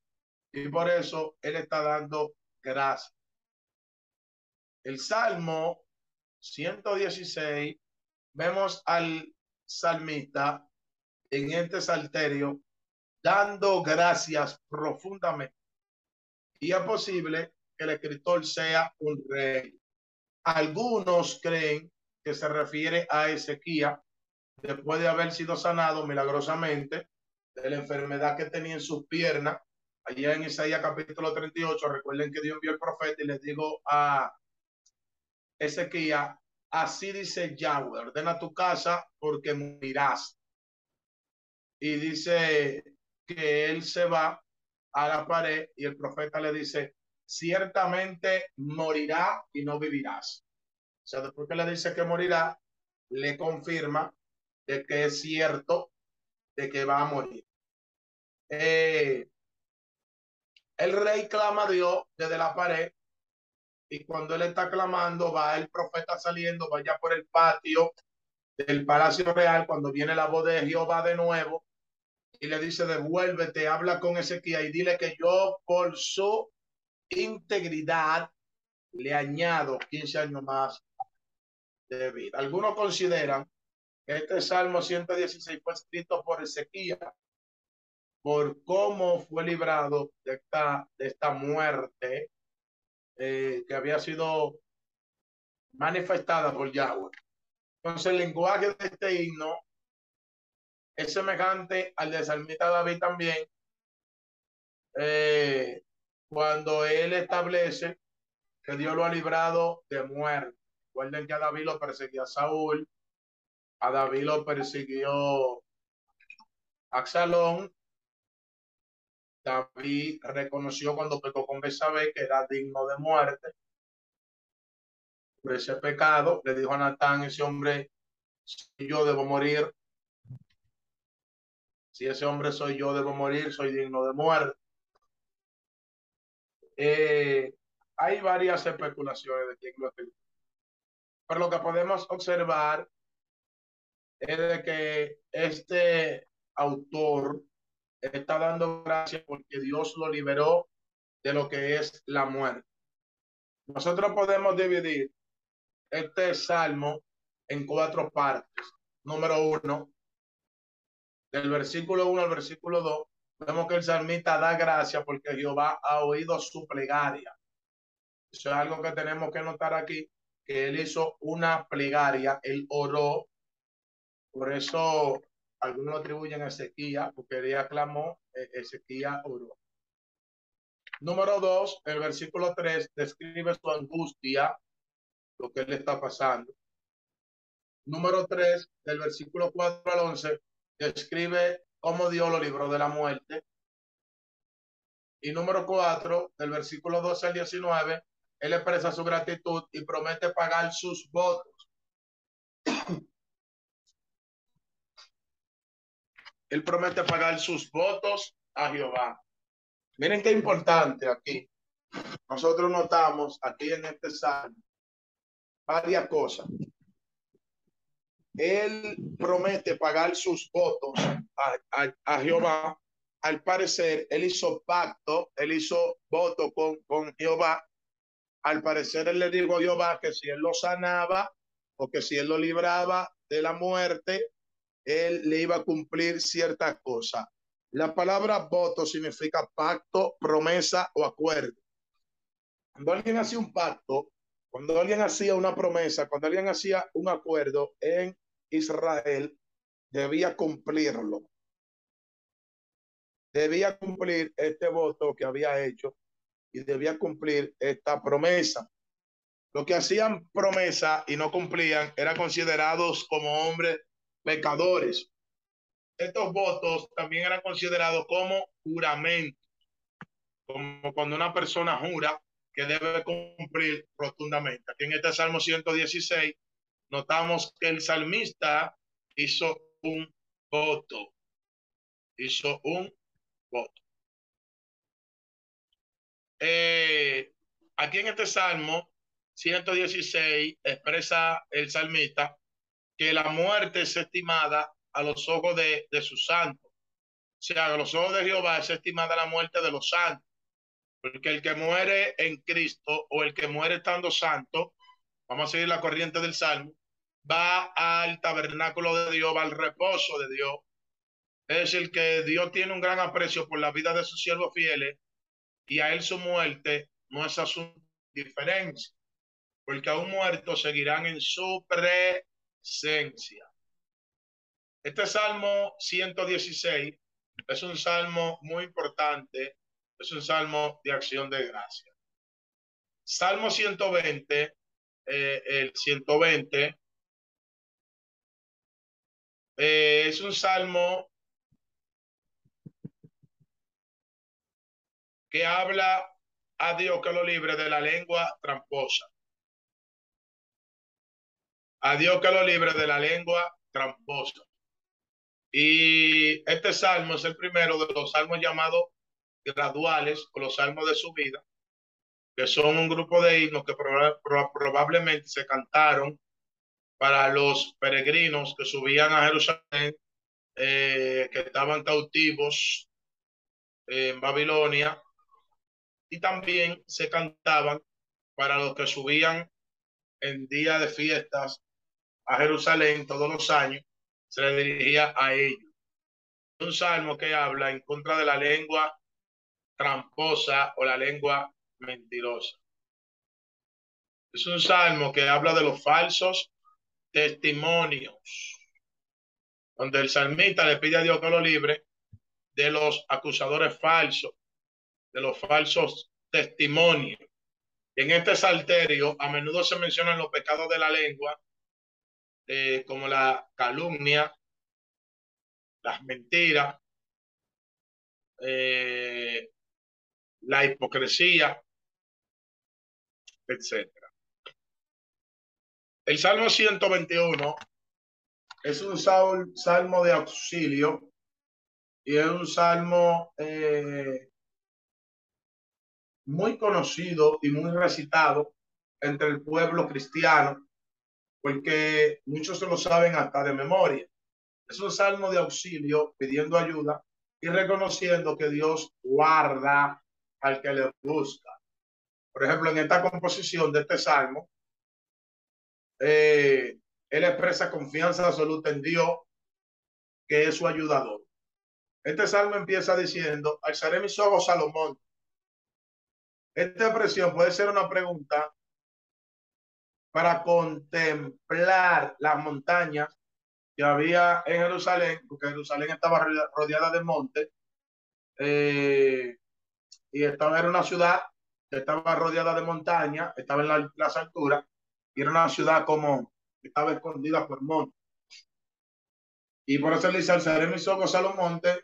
y por eso él está dando gracias. El Salmo 116, vemos al salmista en este salterio dando gracias profundamente. Y es posible que el escritor sea un rey. Algunos creen que se refiere a Ezequiel después de haber sido sanado milagrosamente de la enfermedad que tenía en sus piernas. Allá en Isaías capítulo 38, recuerden que Dios envió el profeta y les digo a Ezequiel, así dice Yahweh, ordena tu casa porque morirás. Y dice que él se va a la pared y el profeta le dice, ciertamente morirá y no vivirás. O sea, después que le dice que morirá, le confirma de que es cierto de que va a morir. Eh, el rey clama a Dios desde la pared y cuando él está clamando, va el profeta saliendo, vaya por el patio del palacio real, cuando viene la voz de Jehová de nuevo, y le dice, devuélvete, habla con Ezequiel y dile que yo por su integridad le añado 15 años más de vida. Algunos consideran que este Salmo 116 fue escrito por Ezequiel por cómo fue librado de esta, de esta muerte eh, que había sido manifestada por Yahweh. Entonces el lenguaje de este himno es semejante al de Salmita David también, eh, cuando él establece que Dios lo ha librado de muerte. Recuerden que a David lo perseguía Saúl, a David lo persiguió Axalón. David reconoció cuando pecó con Besabé que era digno de muerte. Por ese pecado, le dijo a Natán, ese hombre, si yo debo morir. Si ese hombre soy yo, debo morir, soy digno de muerte. Eh, hay varias especulaciones de quién lo escribió. Pero lo que podemos observar es de que este autor está dando gracias porque Dios lo liberó de lo que es la muerte. Nosotros podemos dividir este salmo en cuatro partes. Número uno, del versículo uno al versículo dos, vemos que el salmista da gracias porque Jehová ha oído su plegaria. Eso es algo que tenemos que notar aquí, que él hizo una plegaria, él oró. Por eso algunos lo atribuyen a Ezequiel, porque él aclamó, eh, Ezequiel oró. Número dos, el versículo tres describe su angustia, lo que le está pasando. Número tres, del versículo cuatro al once, describe cómo Dios lo libró de la muerte. Y número cuatro, del versículo 12 al 19, él expresa su gratitud y promete pagar sus votos. Él promete pagar sus votos a Jehová. Miren qué importante aquí. Nosotros notamos aquí en este salmo varias cosas. Él promete pagar sus votos a, Jehová. Al parecer, él hizo pacto, él hizo voto con, con Jehová. Al parecer, él le dijo a Jehová que si él lo sanaba o que si él lo libraba de la muerte, él le iba a cumplir ciertas cosas. La palabra voto significa pacto, promesa o acuerdo. Cuando alguien hacía un pacto, cuando alguien hacía una promesa, cuando alguien hacía un acuerdo en Israel, debía cumplirlo. Debía cumplir este voto que había hecho y debía cumplir esta promesa. Los que hacían promesa y no cumplían eran considerados como hombres pecadores. Estos votos también eran considerados como juramentos, como cuando una persona jura que debe cumplir rotundamente. Aquí en este Salmo 116 notamos que el salmista hizo un voto, hizo un voto. Eh, aquí en este Salmo 116 expresa el salmista que la muerte es estimada a los ojos de, de sus santos. O sea, a los ojos de Jehová es estimada la muerte de los santos. Porque el que muere en Cristo o el que muere estando santo, vamos a seguir la corriente del Salmo, va al tabernáculo de Dios, va al reposo de Dios. Es el que Dios tiene un gran aprecio por la vida de sus siervos fieles y a él su muerte no es asunto diferencia, porque aún muertos seguirán en su pre esencia. Este Salmo 116 es un salmo muy importante, es un salmo de acción de gracia. Salmo 120, eh, el 120, eh, es un salmo que habla a Dios que lo libre de la lengua tramposa a Dios que lo libre de la lengua tramposa. Y este salmo es el primero de los salmos llamados graduales o los salmos de su vida, que son un grupo de himnos que probablemente se cantaron para los peregrinos que subían a Jerusalén, eh, que estaban cautivos en Babilonia, y también se cantaban para los que subían en día de fiestas a Jerusalén todos los años, se le dirigía a ellos. un salmo que habla en contra de la lengua tramposa o la lengua mentirosa. Es un salmo que habla de los falsos testimonios, donde el salmista le pide a Dios que lo libre de los acusadores falsos, de los falsos testimonios. En este salterio a menudo se mencionan los pecados de la lengua, eh, como la calumnia, las mentiras, eh, la hipocresía, etc. El Salmo 121 es un salmo de auxilio y es un salmo eh, muy conocido y muy recitado entre el pueblo cristiano, porque muchos se lo saben hasta de memoria. Es un salmo de auxilio pidiendo ayuda y reconociendo que Dios guarda al que le busca. Por ejemplo, en esta composición de este salmo, eh, él expresa confianza absoluta en Dios, que es su ayudador. Este salmo empieza diciendo, alzaré mis ojos a Salomón. Esta expresión puede ser una pregunta para contemplar las montañas que había en Jerusalén, porque Jerusalén estaba rodeada de montes, eh, y estaba, era una ciudad que estaba rodeada de montañas, estaba en la, las alturas, y era una ciudad como estaba escondida por montes. Y por eso le dice, alzaré mis ojos a los montes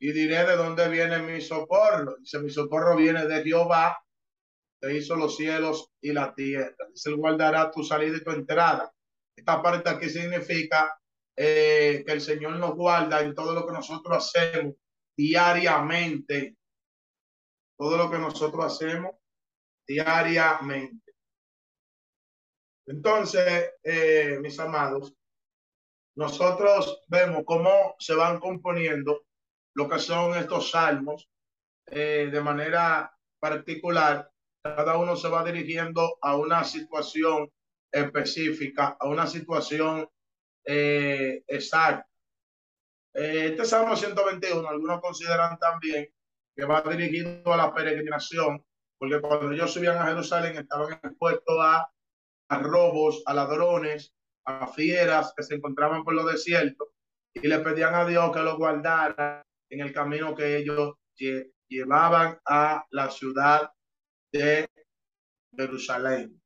y diré de dónde viene mi socorro. Dice, mi socorro viene de Jehová, hizo los cielos y la tierra. Dice, guardará tu salida y tu entrada. Esta parte aquí significa eh, que el Señor nos guarda en todo lo que nosotros hacemos diariamente. Todo lo que nosotros hacemos diariamente. Entonces, eh, mis amados, nosotros vemos cómo se van componiendo lo que son estos salmos eh, de manera particular. Cada uno se va dirigiendo a una situación específica, a una situación eh, exacta. Eh, este Salmo 121, algunos consideran también que va dirigido a la peregrinación, porque cuando ellos subían a Jerusalén estaban expuestos a, a robos, a ladrones, a fieras que se encontraban por los desiertos y le pedían a Dios que lo guardara en el camino que ellos llevaban a la ciudad de Jerusalén.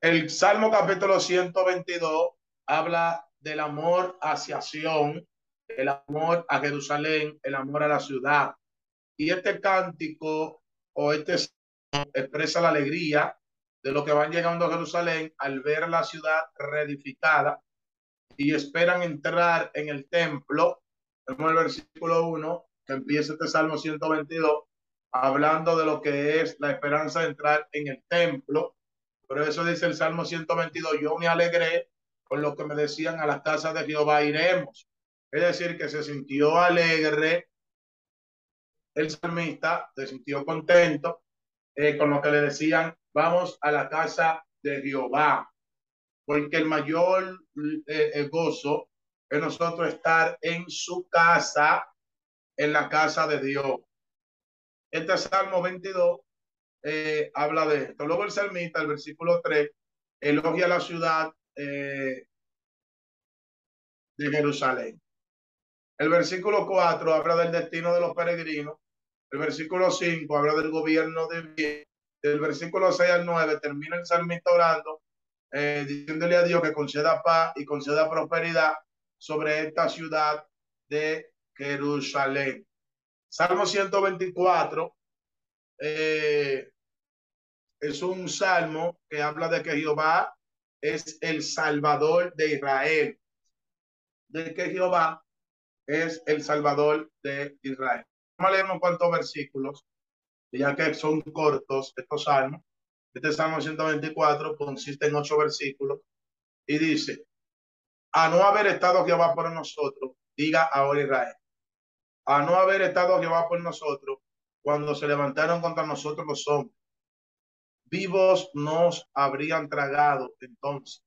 El Salmo capítulo 122 habla del amor hacia Sion, el amor a Jerusalén, el amor a la ciudad. Y este cántico o este expresa la alegría de lo que van llegando a Jerusalén al ver la ciudad reedificada y esperan entrar en el templo Vemos el versículo 1, que empieza este Salmo 122, hablando de lo que es la esperanza de entrar en el templo. Por eso dice el Salmo 122, yo me alegré con lo que me decían a las casas de Jehová iremos. Es decir, que se sintió alegre el salmista, se sintió contento eh, con lo que le decían, vamos a la casa de Jehová, porque el mayor eh, gozo es nosotros estar en su casa, en la casa de Dios. Este Salmo 22 eh, habla de esto. Luego el salmista, el versículo 3, elogia la ciudad eh, de Jerusalén. El versículo 4 habla del destino de los peregrinos. El versículo 5 habla del gobierno de bien. El versículo 6 al 9 termina el salmista orando, eh, diciéndole a Dios que conceda paz y conceda prosperidad sobre esta ciudad de Jerusalén. Salmo 124 eh, es un salmo que habla de que Jehová es el Salvador de Israel, de que Jehová es el Salvador de Israel. Vamos a leer unos cuantos versículos, ya que son cortos estos salmos. Este Salmo 124 consiste en ocho versículos y dice, a no haber estado Jehová por nosotros, diga ahora Israel, a no haber estado Jehová por nosotros, cuando se levantaron contra nosotros los hombres, vivos nos habrían tragado entonces,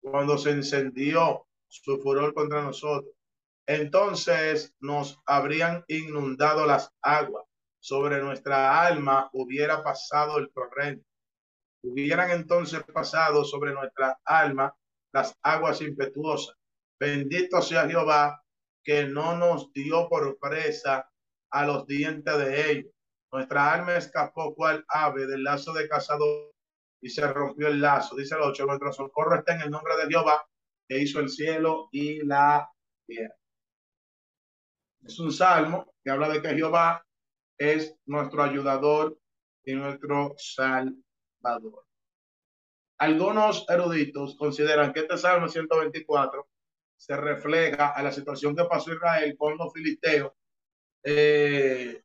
cuando se encendió su furor contra nosotros. entonces nos habrían inundado las aguas. Sobre nuestra alma hubiera pasado el torrente. Hubieran entonces pasado sobre nuestra alma las aguas impetuosas. Bendito sea Jehová que no nos dio por presa a los dientes de ellos. Nuestra alma escapó cual ave del lazo de cazador y se rompió el lazo. Dice el 8, nuestro socorro está en el nombre de Jehová que hizo el cielo y la tierra. Es un salmo que habla de que Jehová es nuestro ayudador y nuestro salvador. Algunos eruditos consideran que este Salmo 124 se refleja a la situación que pasó Israel con los filisteos eh,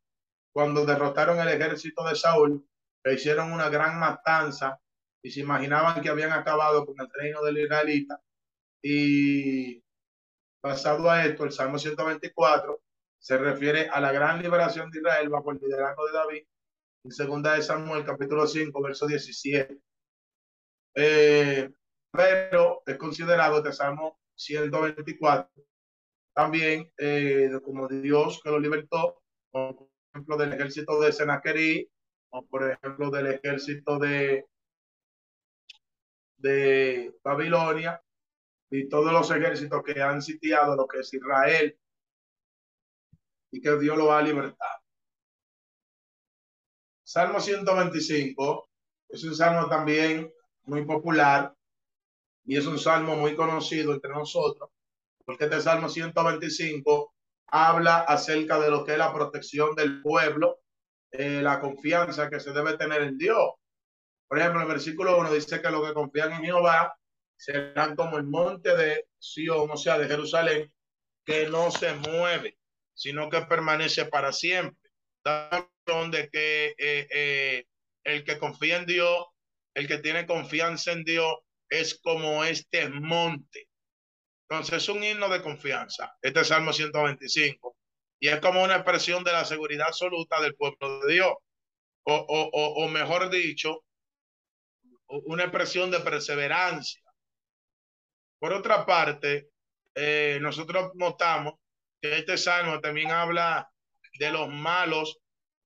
cuando derrotaron el ejército de Saúl, que hicieron una gran matanza y se imaginaban que habían acabado con el reino del israelita. Y basado a esto, el Salmo 124 se refiere a la gran liberación de Israel bajo el liderazgo de David, en segunda de Samuel, capítulo 5, verso 17. Eh, pero es considerado este Salmo 124 también eh, como Dios que lo libertó, por ejemplo del ejército de Senaquerí, o por ejemplo del ejército de, de Babilonia, y todos los ejércitos que han sitiado lo que es Israel y que Dios lo ha libertado. Salmo 125 es un salmo también muy popular y es un salmo muy conocido entre nosotros, porque este salmo 125 habla acerca de lo que es la protección del pueblo, eh, la confianza que se debe tener en Dios. Por ejemplo, el versículo 1 dice que los que confían en Jehová serán como el monte de Sion, o sea, de Jerusalén, que no se mueve sino que permanece para siempre. De que eh, eh, el que confía en Dios, el que tiene confianza en Dios, es como este monte. Entonces es un himno de confianza, este Salmo 125, y es como una expresión de la seguridad absoluta del pueblo de Dios, o, o, o mejor dicho, una expresión de perseverancia. Por otra parte, eh, nosotros notamos que este salmo también habla de los malos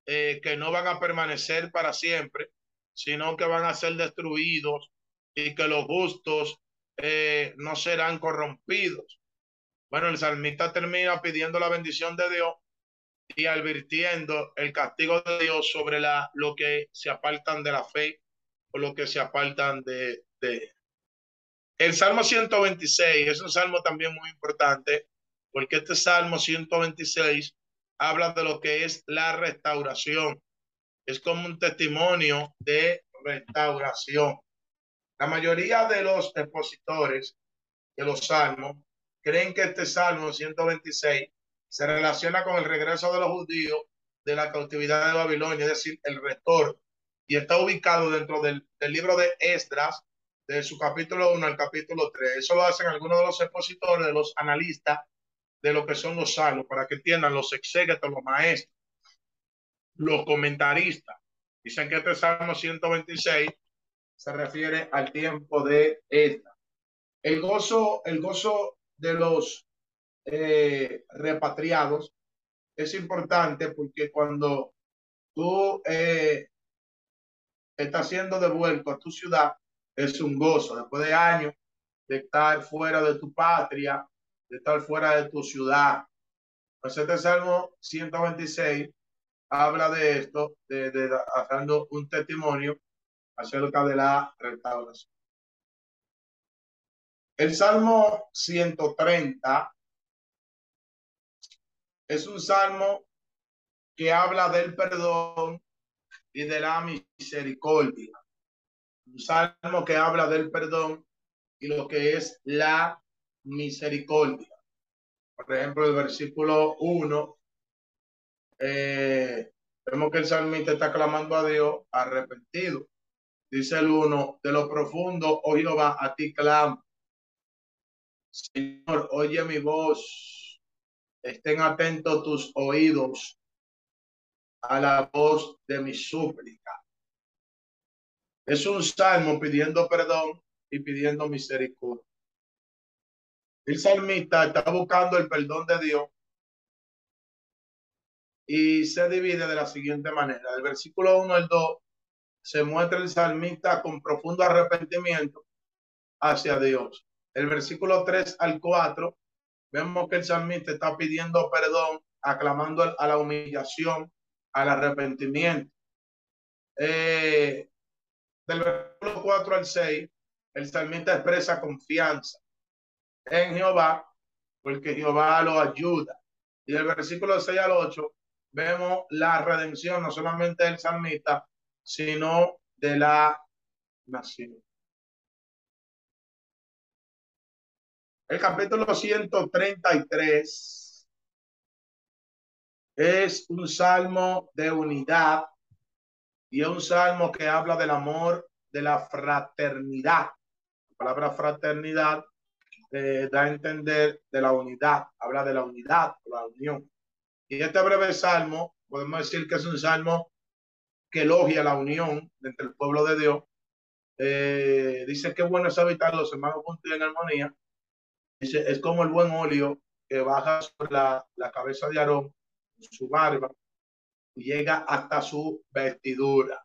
eh, que no van a permanecer para siempre, sino que van a ser destruidos y que los justos eh, no serán corrompidos. Bueno, el salmista termina pidiendo la bendición de Dios y advirtiendo el castigo de Dios sobre la, lo que se apartan de la fe o lo que se apartan de, de. El Salmo 126 es un salmo también muy importante porque este Salmo 126 habla de lo que es la restauración. Es como un testimonio de restauración. La mayoría de los expositores de los salmos creen que este Salmo 126 se relaciona con el regreso de los judíos de la cautividad de Babilonia, es decir, el retorno. Y está ubicado dentro del, libro de Esdras, de su capítulo 1 al capítulo 3. Eso lo hacen algunos de los expositores, de los analistas de lo que son los salmos, para que entiendan los exégetos, los maestros, los comentaristas. Dicen que este Salmo 126 se refiere al tiempo de esta. El gozo, el gozo de los eh, repatriados es importante porque cuando tú eh, estás siendo devuelto a tu ciudad, es un gozo. Después de años de estar fuera de tu patria, de estar fuera de tu ciudad. Pues este Salmo 126 habla de esto, de, de, haciendo un testimonio acerca de la restauración. El Salmo 130 es un salmo que habla del perdón y de la misericordia. Un salmo que habla del perdón y lo que es la misericordia. Por ejemplo, el versículo 1, eh, vemos que el salmista está clamando a Dios arrepentido. Dice el 1, de lo profundo, oh Jehová, a ti clamo. Señor, oye mi voz. Estén atentos tus oídos a la voz de mi súplica. Es un salmo pidiendo perdón y pidiendo misericordia. El salmista está buscando el perdón de Dios y se divide de la siguiente manera. El versículo 1 al 2 se muestra el salmista con profundo arrepentimiento hacia Dios. El versículo 3 al 4 vemos que el salmista está pidiendo perdón, aclamando a la humillación, al arrepentimiento. Eh, del versículo 4 al 6, el salmista expresa confianza en Jehová, porque Jehová lo ayuda. Y del versículo 6 al 8, vemos la redención no solamente del salmista, sino de la nación. El capítulo 133 es un salmo de unidad y es un salmo que habla del amor, de la fraternidad. La palabra fraternidad eh, da a entender de la unidad, habla de la unidad, la unión. Y este breve salmo, podemos decir que es un salmo que elogia la unión entre el pueblo de Dios. Eh, dice que bueno es habitar los hermanos juntos en armonía Dice, es como el buen óleo que baja sobre la, la cabeza de Aarón, su barba, y llega hasta su vestidura.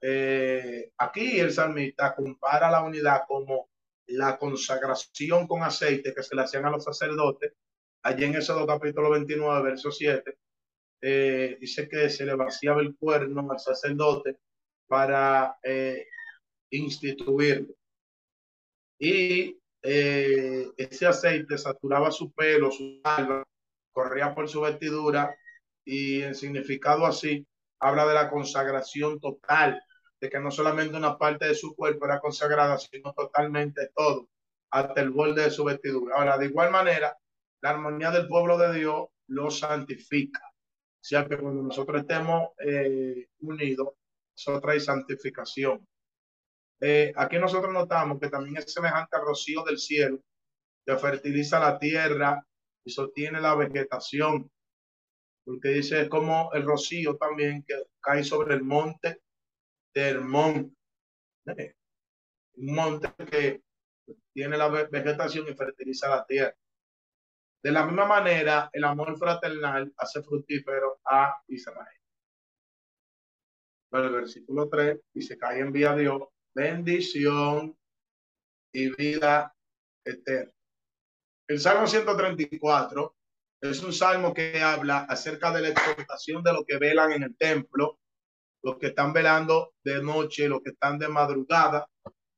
Eh, aquí el salmista compara la unidad como la consagración con aceite que se le hacían a los sacerdotes. Allí en Éxodo capítulo 29, verso 7, eh, dice que se le vaciaba el cuerno al sacerdote para eh, instituirlo. Y eh, ese aceite saturaba su pelo, su alma, corría por su vestidura y en significado así habla de la consagración total, de que no solamente una parte de su cuerpo era consagrada, sino totalmente todo, hasta el borde de su vestidura. Ahora, de igual manera, la armonía del pueblo de Dios lo santifica. O sea que cuando nosotros estemos eh, unidos, eso trae santificación. Eh, aquí nosotros notamos que también es semejante al rocío del cielo, que fertiliza la tierra y sostiene la vegetación, porque dice como el rocío también que cae sobre el monte de Hermón, eh, un monte que tiene la vegetación y fertiliza la tierra. De la misma manera, el amor fraternal hace fructífero a Israel. Pero el versículo 3 dice, cae en Dios bendición y vida eterna. El Salmo 134 es un salmo que habla acerca de la exportación de los que velan en el templo, los que están velando de noche, los que están de madrugada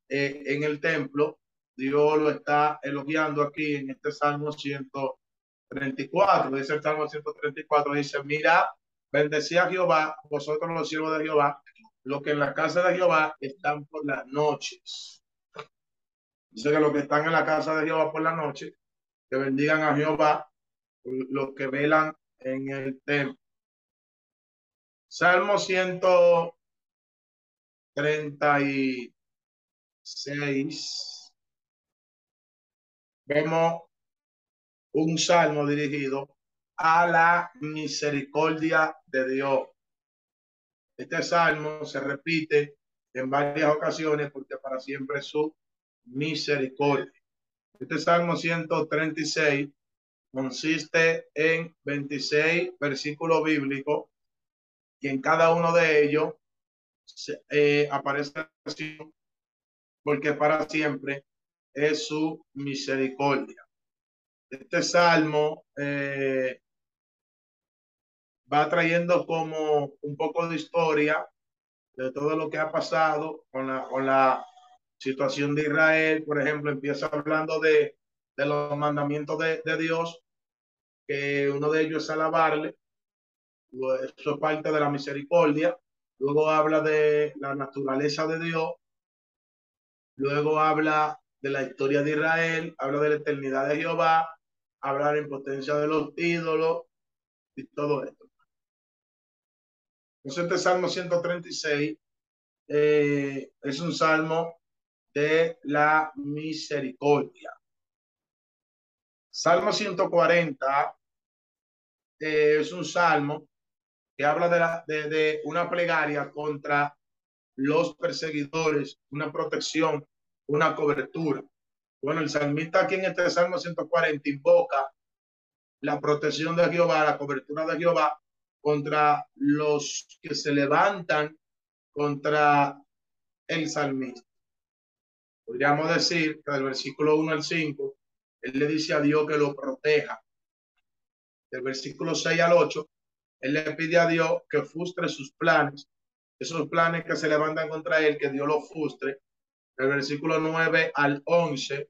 eh, en el templo. Dios lo está elogiando aquí en este Salmo 134. Dice el Salmo 134, dice, mira, bendecía a Jehová, vosotros los siervos de Jehová, los que en la casa de Jehová están por las noches. Dice que los que están en la casa de Jehová por la noche, que bendigan a Jehová, los que velan en el templo. Salmo 136. Vemos un salmo dirigido a la misericordia de Dios. Este salmo se repite en varias ocasiones porque para siempre su misericordia. Este salmo 136 consiste en 26 versículos bíblicos y en cada uno de ellos eh, aparece porque para siempre es su misericordia. Este salmo eh, va trayendo como un poco de historia de todo lo que ha pasado con la, con la situación de Israel. Por ejemplo, empieza hablando de, de los mandamientos de, de, Dios, que uno de ellos es alabarle. Eso es parte de la misericordia. Luego habla de la naturaleza de Dios. Luego habla de la historia de Israel, habla de la eternidad de Jehová, habla de la impotencia de los ídolos y todo esto. Este Salmo 136 eh, es un salmo de la misericordia. Salmo 140 eh, es un salmo que habla de, la, de una plegaria contra los perseguidores, una protección, una cobertura. Bueno, el salmista aquí en este Salmo 140 invoca la protección de Jehová, la cobertura de Jehová contra los que se levantan contra el salmista. Podríamos decir que del versículo 1 al 5, él le dice a Dios que lo proteja. Del versículo 6 al 8, él le pide a Dios que frustre sus planes, esos planes que se levantan contra él, que Dios los frustre. Del versículo 9 al 11, eh,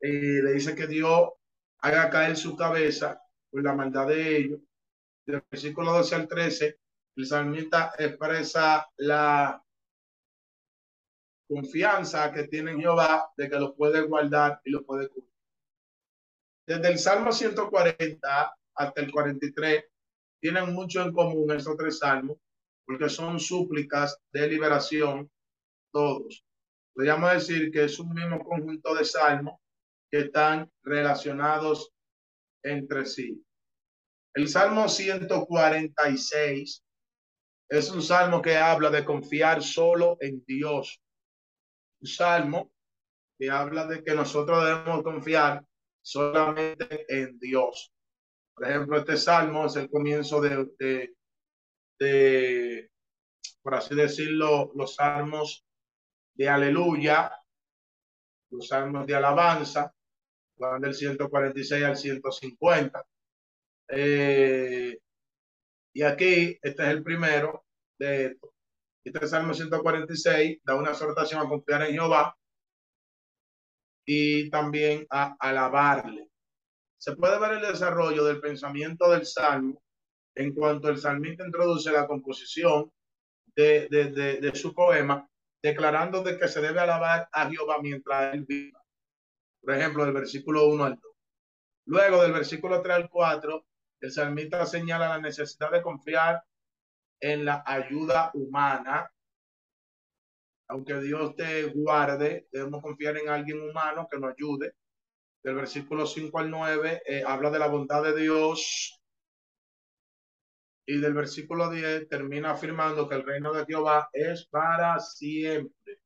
le dice que Dios haga caer su cabeza por la maldad de ellos. Del versículo 12 al 13, el salmista expresa la confianza que tiene Jehová de que lo puede guardar y lo puede cubrir. Desde el Salmo 140 hasta el 43 tienen mucho en común estos tres salmos porque son súplicas de liberación todos. Podríamos decir que es un mismo conjunto de salmos que están relacionados entre sí. El Salmo 146 es un salmo que habla de confiar solo en Dios salmo que habla de que nosotros debemos confiar solamente en Dios. Por ejemplo, este salmo es el comienzo de, de, por así decirlo, los salmos de aleluya, los salmos de alabanza, van del 146 al 150. Eh, y aquí, este es el primero de estos. Este Salmo 146 da una exhortación a confiar en Jehová y también a alabarle. Se puede ver el desarrollo del pensamiento del Salmo en cuanto el salmista introduce la composición de, de, de, su poema, declarando de que se debe alabar a Jehová mientras él viva. Por ejemplo, del versículo 1 al 2. Luego, del versículo 3 al 4, el salmista señala la necesidad de confiar en la ayuda humana. Aunque Dios te guarde, debemos confiar en alguien humano que nos ayude. Del versículo 5 al 9 eh, habla de la bondad de Dios. Y del versículo 10 termina afirmando que el reino de Jehová es para siempre.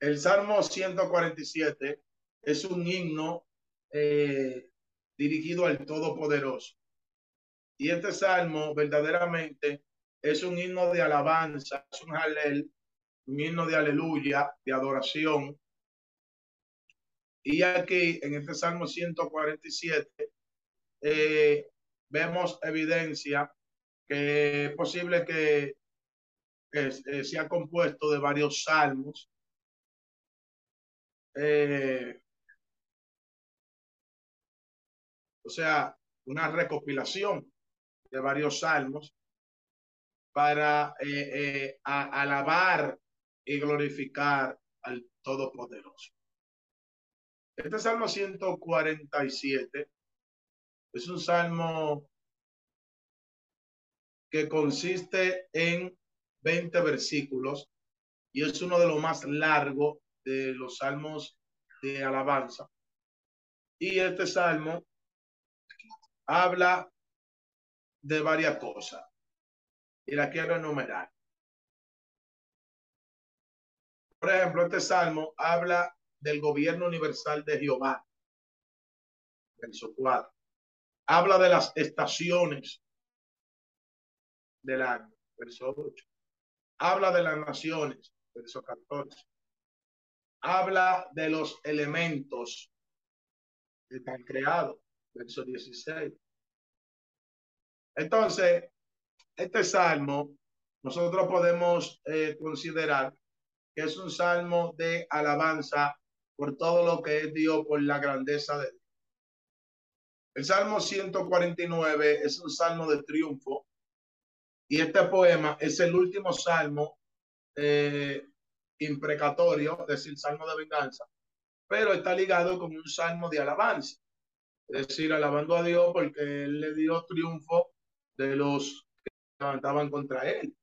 El Salmo 147 es un himno eh, dirigido al Todopoderoso. Y este salmo verdaderamente es un himno de alabanza, es un halel, un himno de aleluya, de adoración. Y aquí en este salmo 147 eh, vemos evidencia que es posible que, que eh, sea compuesto de varios salmos. Eh, o sea, una recopilación de varios salmos para eh, eh, alabar y glorificar al Todopoderoso. Este Salmo 147 es un salmo que consiste en 20 versículos y es uno de los más largos de los salmos de alabanza. Y este salmo habla de varias cosas y la quiero enumerar. Por ejemplo, este salmo habla del gobierno universal de Jehová. Verso 4. Habla de las estaciones del año. Verso 8. Habla de las naciones. Verso 14. Habla de los elementos que están creados. Verso 16 entonces, este salmo, nosotros podemos eh, considerar que es un salmo de alabanza por todo lo que es Dios, por la grandeza de Dios. El Salmo 149 es un salmo de triunfo y este poema es el último salmo eh, imprecatorio, es decir, salmo de venganza, pero está ligado con un salmo de alabanza, es decir, alabando a Dios porque Él le dio triunfo de los que levantaban contra él.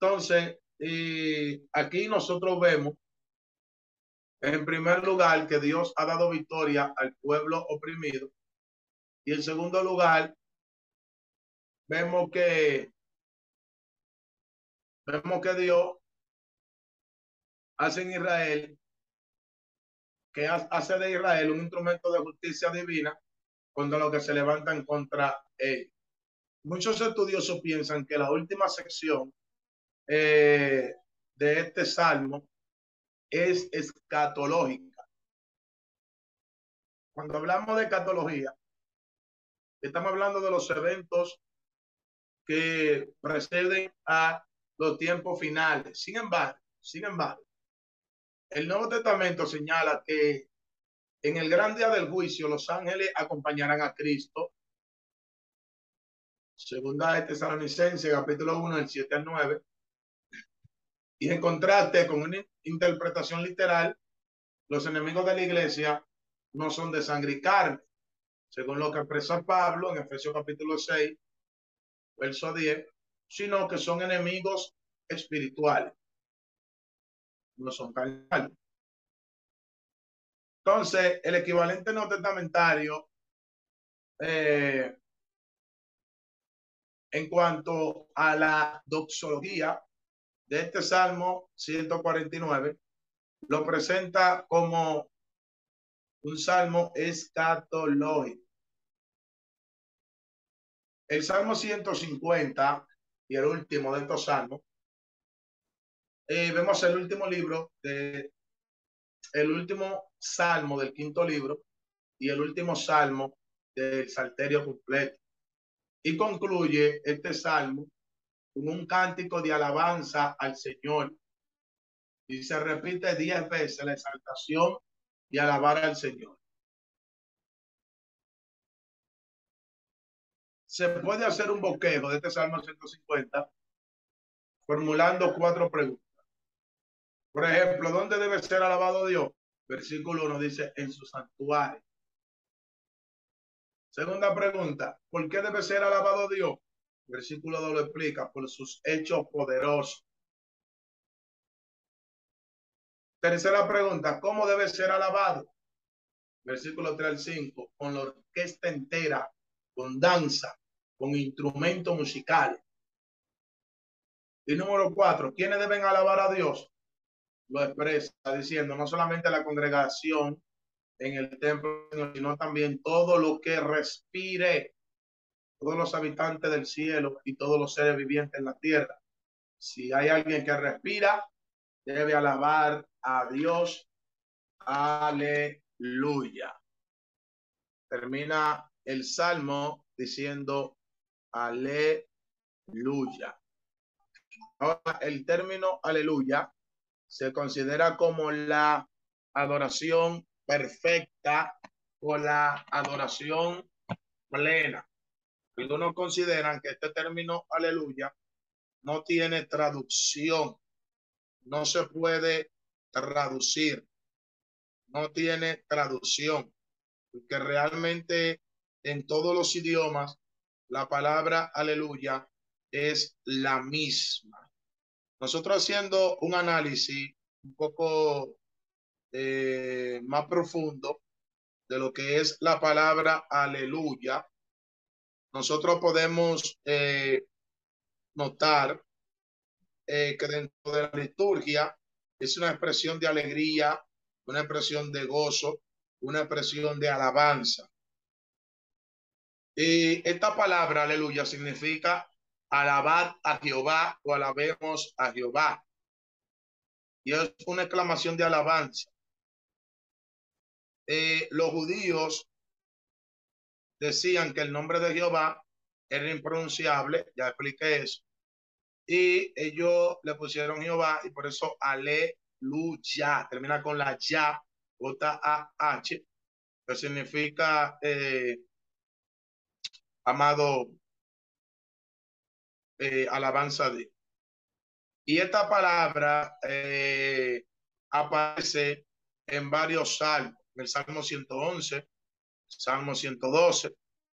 Entonces, aquí nosotros vemos, en primer lugar, que Dios ha dado victoria al pueblo oprimido. Y en segundo lugar, vemos que vemos que Dios hace en Israel que hace de Israel un instrumento de justicia divina contra lo que se levantan contra él. Muchos estudiosos piensan que la última sección eh, de este salmo es escatológica. Cuando hablamos de escatología, estamos hablando de los eventos que preceden a los tiempos finales. Sin embargo, sin embargo, el Nuevo Testamento señala que en el gran día del juicio los ángeles acompañarán a Cristo. Segunda de Tesalonicenses, capítulo 1, del 7 al 9. Y en contraste con una interpretación literal, los enemigos de la iglesia no son de sangre y carne, según lo que expresa Pablo en Efesios capítulo 6, verso 10, sino que son enemigos espirituales, no son carnales. Entonces, el equivalente no testamentario eh, en cuanto a la doxología de este Salmo 149 lo presenta como un salmo escatológico. El Salmo 150 y el último de estos salmos, eh, vemos el último libro de el último salmo del quinto libro y el último salmo del Salterio completo. Y concluye este salmo con un cántico de alabanza al Señor. Y se repite diez veces la exaltación y alabar al Señor. Se puede hacer un boquejo de este Salmo 150 formulando cuatro preguntas. Por ejemplo, ¿dónde debe ser alabado Dios? Versículo 1 dice, en su santuario. Segunda pregunta, ¿por qué debe ser alabado Dios? Versículo 2 lo explica, por sus hechos poderosos. Tercera pregunta, ¿cómo debe ser alabado? Versículo 3 al 5, con la orquesta entera, con danza, con instrumentos musicales. Y número cuatro, ¿quiénes deben alabar a Dios? Lo expresa diciendo, no solamente la congregación en el templo, sino también todo lo que respire todos los habitantes del cielo y todos los seres vivientes en la tierra. Si hay alguien que respira, debe alabar a Dios. Aleluya. Termina el salmo diciendo aleluya. Ahora, el término aleluya se considera como la adoración perfecta o la adoración plena. Algunos consideran que este término aleluya no tiene traducción, no se puede traducir, no tiene traducción, porque realmente en todos los idiomas la palabra aleluya es la misma. Nosotros haciendo un análisis un poco eh, más profundo de lo que es la palabra aleluya, nosotros podemos eh, notar eh, que dentro de la liturgia es una expresión de alegría, una expresión de gozo, una expresión de alabanza. Y esta palabra, aleluya, significa alabar a Jehová o alabemos a Jehová. Y es una exclamación de alabanza. Eh, los judíos decían que el nombre de Jehová era impronunciable, ya expliqué eso, y ellos le pusieron Jehová y por eso aleluya, termina con la ya, J-A-H, que significa eh, amado eh, alabanza de. Y esta palabra eh, aparece en varios salmos, en el Salmo 111, Salmo 112,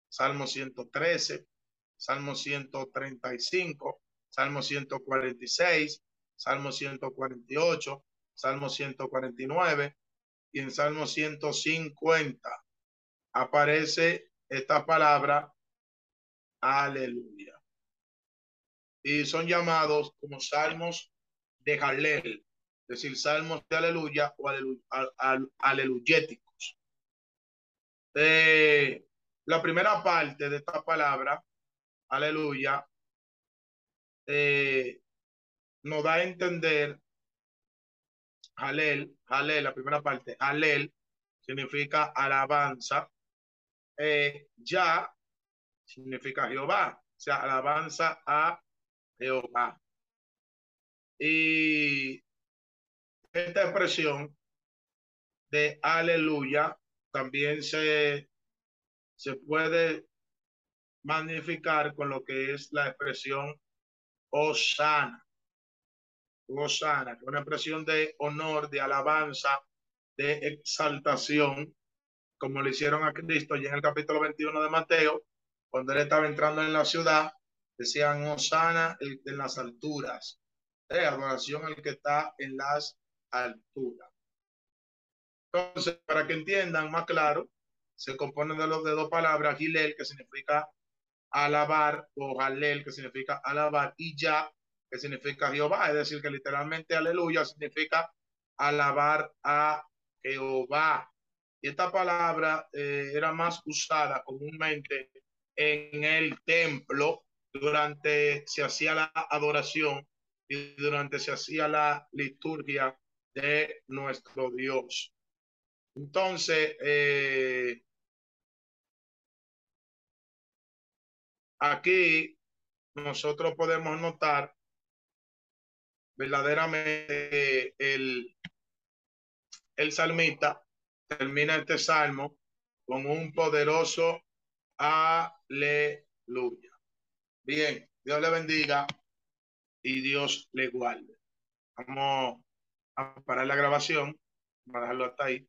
Salmo 113, Salmo 135, Salmo 146, Salmo 148, Salmo 149 y en Salmo 150 aparece esta palabra aleluya. Y son llamados como salmos de Jalel, es decir, salmos de aleluya o aleluyéticos. Eh, la primera parte de esta palabra, aleluya, eh, nos da a entender, Halel, Halel, la primera parte, Halel significa alabanza, eh, ya significa Jehová, o sea, alabanza a Jehová. Y esta expresión de aleluya también se, se puede magnificar con lo que es la expresión Osana. Osana, una expresión de honor, de alabanza, de exaltación, como le hicieron a Cristo y en el capítulo 21 de Mateo, cuando él estaba entrando en la ciudad, decían Osana en las alturas, eh, adoración al que está en las alturas. Entonces, para que entiendan más claro, se compone de los de dos palabras, Gilel, que significa alabar, o Halel, que significa alabar, y ya, que significa Jehová. Es decir, que literalmente aleluya significa alabar a Jehová. Y esta palabra eh, era más usada comúnmente en el templo durante se hacía la adoración y durante se hacía la liturgia de nuestro Dios. Entonces, eh, aquí nosotros podemos notar verdaderamente el, el salmista termina este salmo con un poderoso aleluya. Bien, Dios le bendiga y Dios le guarde. Vamos a parar la grabación, vamos a dejarlo hasta ahí.